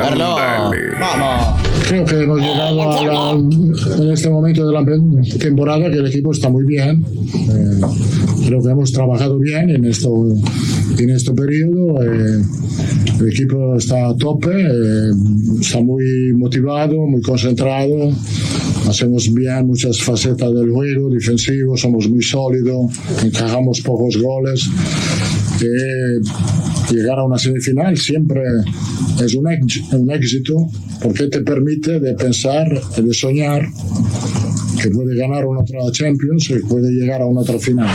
[SPEAKER 13] Creo que hemos llegado a la- en este momento de la temporada que el equipo está muy bien. Eh, creo que hemos trabajado bien en, esto, en este periodo. eh, el equipo está a tope, eh, está muy motivado, muy concentrado. Hacemos bien muchas facetas del juego, defensivo, somos muy sólidos, encajamos pocos goles. Eh, llegar a una semifinal siempre es un, éxito porque te permite de pensar, de soñar que puede ganar una otra Champions y puede llegar a una otra final.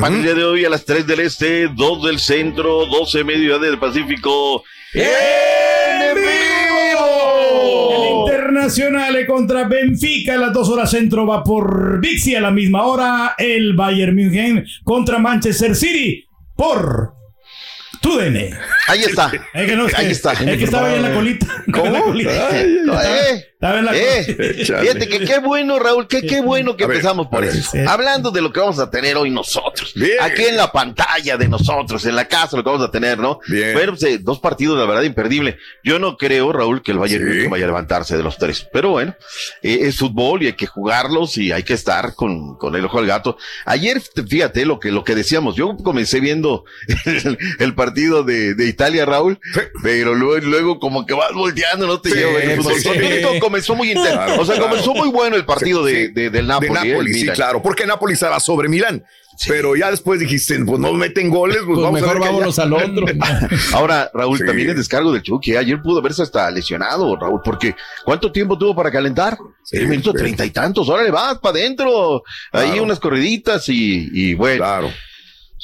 [SPEAKER 12] Para el día de hoy a las 3 del Este, 2 del Centro, 12 medio del Pacífico. ¡En vivo!
[SPEAKER 4] El Internacional contra Benfica a las dos horas centro va por Vixi a la misma hora. El Bayern München contra Manchester City por TUDN.
[SPEAKER 12] Ahí está.
[SPEAKER 4] Es que no, es que-
[SPEAKER 12] Ahí está.
[SPEAKER 4] Es que estaba ahí en la colita.
[SPEAKER 12] ¿Cómo?
[SPEAKER 4] En la colita.
[SPEAKER 12] Ay, ay, ay. Eh, fíjate que qué bueno, Raúl, que qué bueno que empezamos por eso. Hablando de lo que vamos a tener hoy nosotros. Aquí en la pantalla de nosotros, en la casa, lo que vamos a tener, ¿no? Bueno, pues, eh, dos partidos, la verdad, imperdible. Yo no creo, Raúl, que el Bayern vaya a levantarse de los tres. Pero bueno, eh, es fútbol y hay que jugarlos y hay que estar con, con el ojo al gato. Ayer, fíjate lo que, lo que decíamos. Yo comencé viendo el, partido de, de, Italia, Raúl, pero luego, luego como que vas volteando, no te llevo. Comenzó muy intenso. o sea, comenzó muy bueno el partido de, del Napoli.
[SPEAKER 14] De Napoli, sí, claro, porque Napoli estaba sobre Milán. Pero ya después dijiste, pues no meten goles, pues, pues vamos
[SPEAKER 2] mejor
[SPEAKER 14] a
[SPEAKER 2] vámonos al otro.
[SPEAKER 12] Ahora, Raúl, también el descargo del Chucky. Ayer pudo haberse hasta lesionado, Raúl, porque ¿cuánto tiempo tuvo para calentar? el minuto treinta y tantos. Ahora le vas para adentro. Ahí unas corriditas y, y bueno. Claro.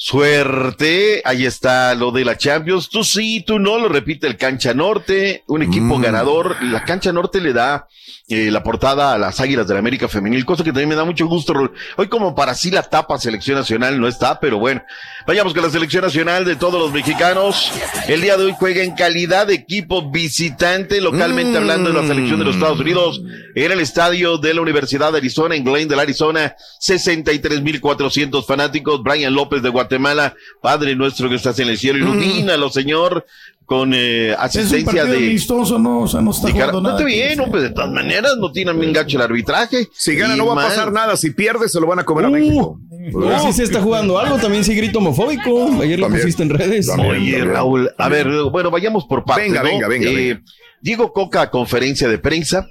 [SPEAKER 12] Suerte, ahí está lo de la Champions. Tú sí, tú no, lo repite el Cancha Norte, un equipo mm. ganador. La Cancha Norte le da eh, la portada a las Águilas de la América Femenil, cosa que también me da mucho gusto. Hoy como para sí la tapa selección nacional no está, pero bueno, vayamos con la selección nacional de todos los mexicanos. El día de hoy juega en calidad de equipo visitante, localmente hablando de la selección de los Estados Unidos, en el estadio de la Universidad de Arizona, en Glendale, Arizona, 63.400 fanáticos. Brian López de Guatemala Guatemala. Padre nuestro que estás en el cielo, ilumínalo, Señor, con eh, asistencia
[SPEAKER 5] es un
[SPEAKER 12] de.
[SPEAKER 5] Amistoso, no, o sea, no está jugando
[SPEAKER 12] nada. bien, hombre, de todas maneras, no tiene un enganche el arbitraje.
[SPEAKER 14] Si gana, no va a pasar nada. Si pierde, se lo van a comer a uh, México.
[SPEAKER 2] No, si se está jugando algo, también sí grito homofóbico. Ayer lo pusiste en redes.
[SPEAKER 12] Oye, Raúl, a ver, bueno, vayamos por partes.
[SPEAKER 14] Venga, venga, venga,
[SPEAKER 12] eh, Diego Coca, conferencia de prensa.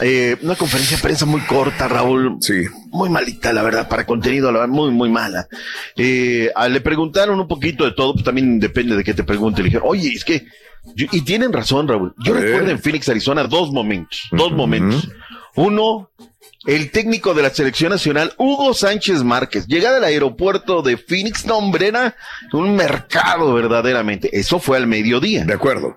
[SPEAKER 12] Eh, una conferencia de prensa muy corta, Raúl.
[SPEAKER 14] Sí.
[SPEAKER 12] Muy malita, la verdad, para contenido, la verdad, muy, muy mala. Eh, le preguntaron un poquito de todo, pues también depende de qué te pregunte. Le dije, oye, es que, y tienen razón, Raúl. Yo recuerdo en Phoenix, Arizona, dos momentos, dos momentos. Uno, el técnico de la selección nacional, Hugo Sánchez Márquez, llegada al aeropuerto de Phoenix, nombrena un mercado verdaderamente. Eso fue al mediodía.
[SPEAKER 14] De acuerdo.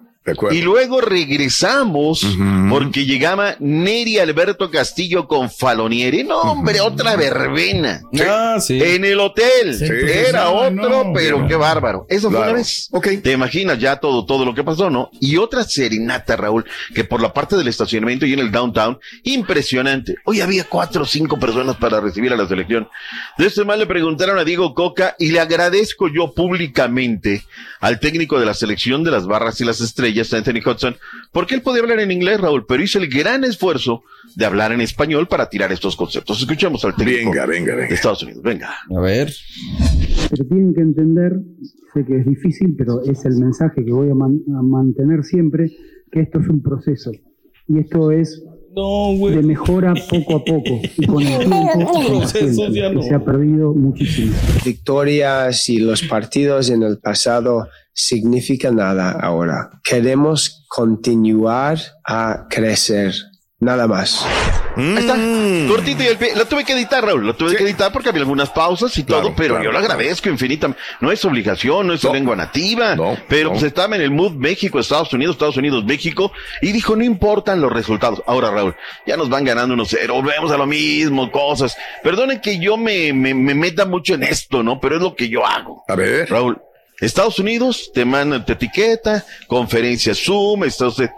[SPEAKER 12] Y luego regresamos porque llegaba Neri Alberto Castillo con Falonieri. No, hombre, otra verbena.
[SPEAKER 2] Ah, sí.
[SPEAKER 12] En el hotel. Era otro, pero qué bárbaro. Eso fue una vez. Te imaginas ya todo, todo lo que pasó, ¿no? Y otra serenata, Raúl, que por la parte del estacionamiento y en el downtown, impresionante. Hoy había cuatro o cinco personas para recibir a la selección. De este mal le preguntaron a Diego Coca y le agradezco yo públicamente al técnico de la selección de las barras y las estrellas está Anthony Hudson, porque él podía hablar en inglés, Raúl, pero hizo el gran esfuerzo de hablar en español para tirar estos conceptos. Escuchemos al técnico
[SPEAKER 14] venga, venga, venga.
[SPEAKER 12] de Estados Unidos. Venga.
[SPEAKER 2] A ver.
[SPEAKER 15] Pero tienen que entender, sé que es difícil, pero es el mensaje que voy a, mantener siempre, que esto es un proceso. Y esto es de mejora poco a poco y con el tiempo se ha perdido muchísimo.
[SPEAKER 16] Victorias y los partidos en el pasado significa nada ahora. Queremos continuar a crecer. Nada más.
[SPEAKER 12] Ahí está, mm. cortito y el pie. Lo tuve que editar, Raúl. Lo tuve que editar porque había algunas pausas y todo, pero yo lo agradezco infinitamente. No es obligación, no es su lengua nativa, pero pues estaba en el mood México, Estados Unidos, Estados Unidos, México, y dijo, no importan los resultados. Ahora, Raúl, ya nos van ganando unos cero, volvemos a lo mismo, cosas. Perdonen que yo me, me, me meta mucho en esto, ¿no? Pero es lo que yo hago.
[SPEAKER 14] A ver.
[SPEAKER 12] Raúl, Estados Unidos te manda, te etiqueta, conferencia Zoom, Estados Unidos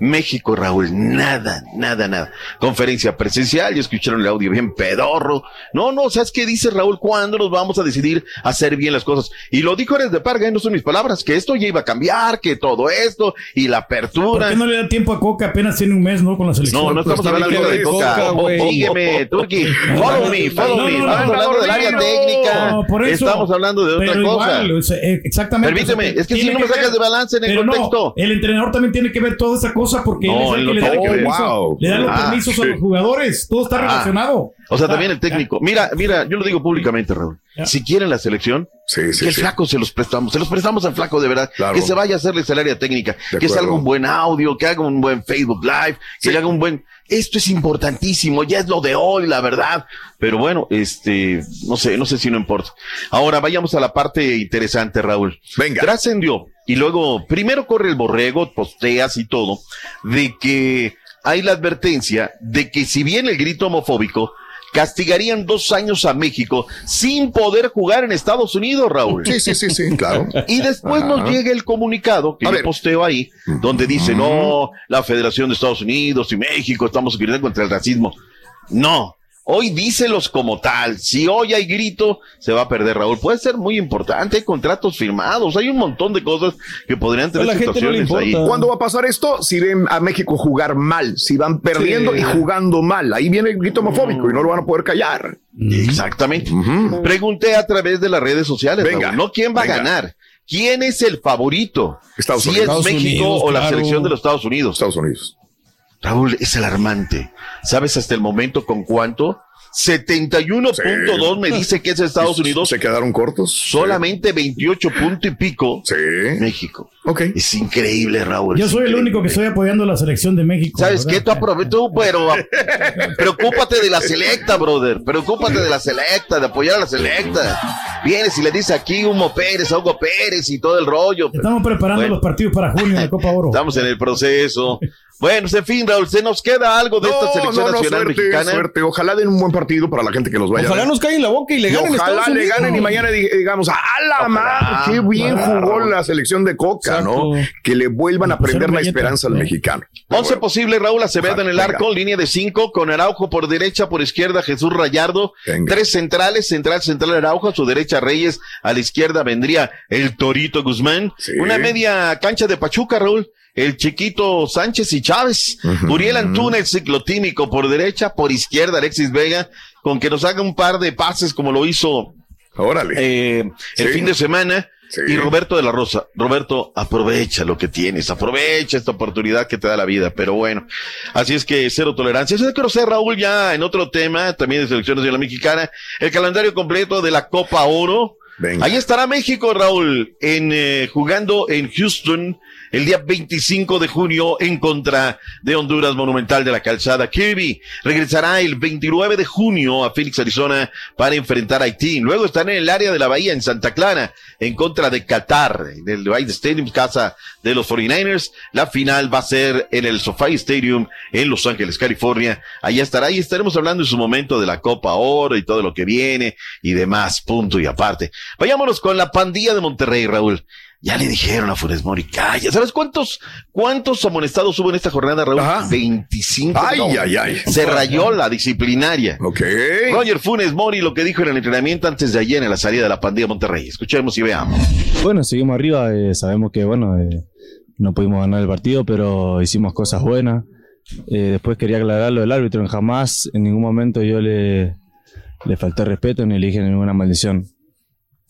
[SPEAKER 12] México, Raúl, nada, nada, nada. Conferencia presencial, ya escucharon el audio bien pedorro. No, no, ¿sabes qué dice Raúl? ¿Cuándo nos vamos a decidir hacer bien las cosas? Y lo dijo eres de Parga, ¿eh? no son mis palabras, que esto ya iba a cambiar, que todo esto y la apertura.
[SPEAKER 5] ¿Por qué no le da tiempo a Coca? Apenas tiene un mes, ¿no? Con la selección.
[SPEAKER 12] No, no estamos pues, hablando de Coca. Sígueme, Turki. Follow me, follow me. Estamos hablando del área técnica. Estamos hablando de otra cosa.
[SPEAKER 5] Eh, exactamente.
[SPEAKER 12] Permíteme, es que si no me sacas de balance en el contexto.
[SPEAKER 5] el entrenador también tiene que ver toda esa cosa porque él le, da le dan los ah, permisos a los jugadores, todo está ah. relacionado.
[SPEAKER 12] o sea, también el técnico. Mira, mira, yo lo digo públicamente, Raúl. Si quieren la selección, que el flaco se los prestamos, se los prestamos al flaco de verdad, que se vaya a hacerles el área técnica, que se haga un buen audio, que haga un buen Facebook Live, que le haga un buen, esto es importantísimo, ya es lo de hoy, la verdad. Pero bueno, este, no sé, no sé si no importa. Ahora vayamos a la parte interesante, Raúl.
[SPEAKER 14] Venga.
[SPEAKER 12] Trascendió y luego, primero corre el borrego, posteas y todo, de que hay la advertencia de que si bien el grito homofóbico castigarían dos años a México sin poder jugar en Estados Unidos, Raúl.
[SPEAKER 14] Sí, sí, sí, sí, claro.
[SPEAKER 12] Y después nos llega el comunicado que
[SPEAKER 14] A
[SPEAKER 12] yo
[SPEAKER 14] ver.
[SPEAKER 12] posteo ahí, donde dice, no, la Federación de Estados Unidos y México estamos gritando contra el racismo. No. Hoy díselos como tal. Si hoy hay grito, se va a perder, Raúl. Puede ser muy importante. Hay contratos firmados. Hay un montón de cosas que podrían tener situaciones ahí.
[SPEAKER 14] ¿Cuándo va a pasar esto? Si ven a México jugar mal, si van perdiendo
[SPEAKER 12] Sí.
[SPEAKER 14] y jugando mal. Ahí viene el grito homofóbico y no lo van a poder callar.
[SPEAKER 12] Exactamente. Pregunté a través de las redes sociales,
[SPEAKER 14] Venga,
[SPEAKER 12] Raúl, no quién va
[SPEAKER 14] venga.
[SPEAKER 12] a ganar. ¿Quién es el favorito?
[SPEAKER 14] Estados
[SPEAKER 12] si
[SPEAKER 14] Unidos.
[SPEAKER 12] es
[SPEAKER 14] Estados
[SPEAKER 12] México
[SPEAKER 14] Unidos,
[SPEAKER 12] o la selección de los Estados Unidos.
[SPEAKER 14] Estados Unidos.
[SPEAKER 12] Raúl, es alarmante. ¿Sabes hasta el momento con cuánto? 71.2 me dice que es Estados Unidos.
[SPEAKER 14] Se quedaron cortos.
[SPEAKER 12] Solamente 28 punto y pico.
[SPEAKER 14] Sí.
[SPEAKER 12] México.
[SPEAKER 14] Ok.
[SPEAKER 12] Es increíble, Raúl.
[SPEAKER 5] Yo soy el único que estoy apoyando la selección de México.
[SPEAKER 12] ¿Sabes
[SPEAKER 5] ¿verdad?
[SPEAKER 12] qué? Tú aprove- tú, pero preocúpate de la selecta, brother. Preocúpate de la selecta, de apoyar a la selecta. Vienes y le dices aquí Hugo Pérez, a Hugo Pérez y todo el rollo.
[SPEAKER 5] Estamos preparando
[SPEAKER 12] Bueno.
[SPEAKER 5] los partidos para junio de Copa Oro.
[SPEAKER 12] Estamos en el proceso. Bueno, en fin, Raúl, ¿se nos queda algo de esta selección
[SPEAKER 14] no, no,
[SPEAKER 12] nacional
[SPEAKER 14] suerte,
[SPEAKER 12] mexicana?
[SPEAKER 14] suerte. Ojalá den un buen partido para la gente que nos vaya a
[SPEAKER 2] Ojalá
[SPEAKER 14] ver.
[SPEAKER 2] nos caigan la boca y le
[SPEAKER 14] Y
[SPEAKER 2] ganen a
[SPEAKER 14] ojalá
[SPEAKER 2] Estados
[SPEAKER 14] le
[SPEAKER 2] Unidos.
[SPEAKER 14] ganen y mañana di- digamos, ¡a la madre! ¡Qué bien jugó la selección de Coca, ¿no? Que le vuelvan a prender la esperanza al mexicano.
[SPEAKER 12] Once posible, Raúl Acevedo en el
[SPEAKER 14] Venga.
[SPEAKER 12] arco, línea de cinco, con Araujo por derecha, por izquierda Jesús Rayardo, tres centrales, central, central Araujo, a su derecha Reyes, a la izquierda vendría el Torito Guzmán, una media cancha de Pachuca, Raúl, el chiquito Sánchez y Chávez, Uriel Antuna, el ciclotímico por derecha, por izquierda Alexis Vega, con que nos haga un par de pases como lo hizo eh, el
[SPEAKER 14] Sí.
[SPEAKER 12] fin de semana. Y Roberto de la Rosa, Roberto, aprovecha lo que tienes, aprovecha esta oportunidad que te da la vida, pero bueno, así es que cero tolerancia. Eso quiero ser, Raúl, ya en otro tema, también de selecciones de la mexicana, el calendario completo de la Copa Oro. Ahí estará México, Raúl, en eh, jugando en Houston el día 25 de junio en contra de Honduras Monumental de la Calzada. Kirby regresará el 29 de junio a Phoenix, Arizona, para enfrentar a Haití. Luego están en el área de la Bahía, en Santa Clara, en contra de Qatar, en el Stadium, casa de los 49ers. La final va a ser en el SoFi Stadium en Los Ángeles, California. Allá estará y estaremos hablando en su momento de la Copa Oro y todo lo que viene y demás, punto y aparte. Vayámonos con la pandilla de Monterrey, Raúl. Ya le dijeron a Funes Mori, calla. ¿Sabes cuántos, cuántos amonestados hubo en esta jornada, Raúl? 25.
[SPEAKER 14] Ay,
[SPEAKER 12] No,
[SPEAKER 14] ay, ay.
[SPEAKER 12] Se rayó la disciplinaria.
[SPEAKER 14] Ok.
[SPEAKER 12] Roger Funes Mori lo que dijo en el entrenamiento antes de ayer en la salida de la pandilla de Monterrey. Escuchemos y veamos.
[SPEAKER 17] Bueno, seguimos arriba, eh, sabemos que bueno, eh, no pudimos ganar el partido, pero hicimos cosas buenas. Eh, después quería aclarar lo del árbitro, en jamás, en ningún momento yo le, le falté respeto ni le dije ninguna maldición.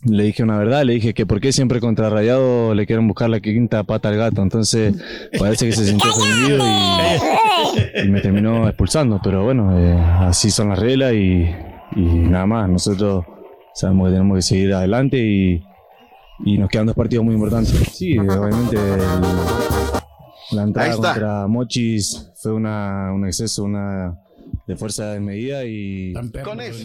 [SPEAKER 17] Le dije una verdad, le dije que por qué siempre contra Rayado le quieren buscar la quinta pata al gato, entonces parece que se sintió ofendido y, y me terminó expulsando, pero bueno, eh, así son las reglas y, y nada más, nosotros sabemos que tenemos que seguir adelante y, y nos quedan dos partidos muy importantes. Sí, obviamente el- la entrada contra Mochis fue una, un exceso, una de fuerza desmedida y...
[SPEAKER 12] Con eso.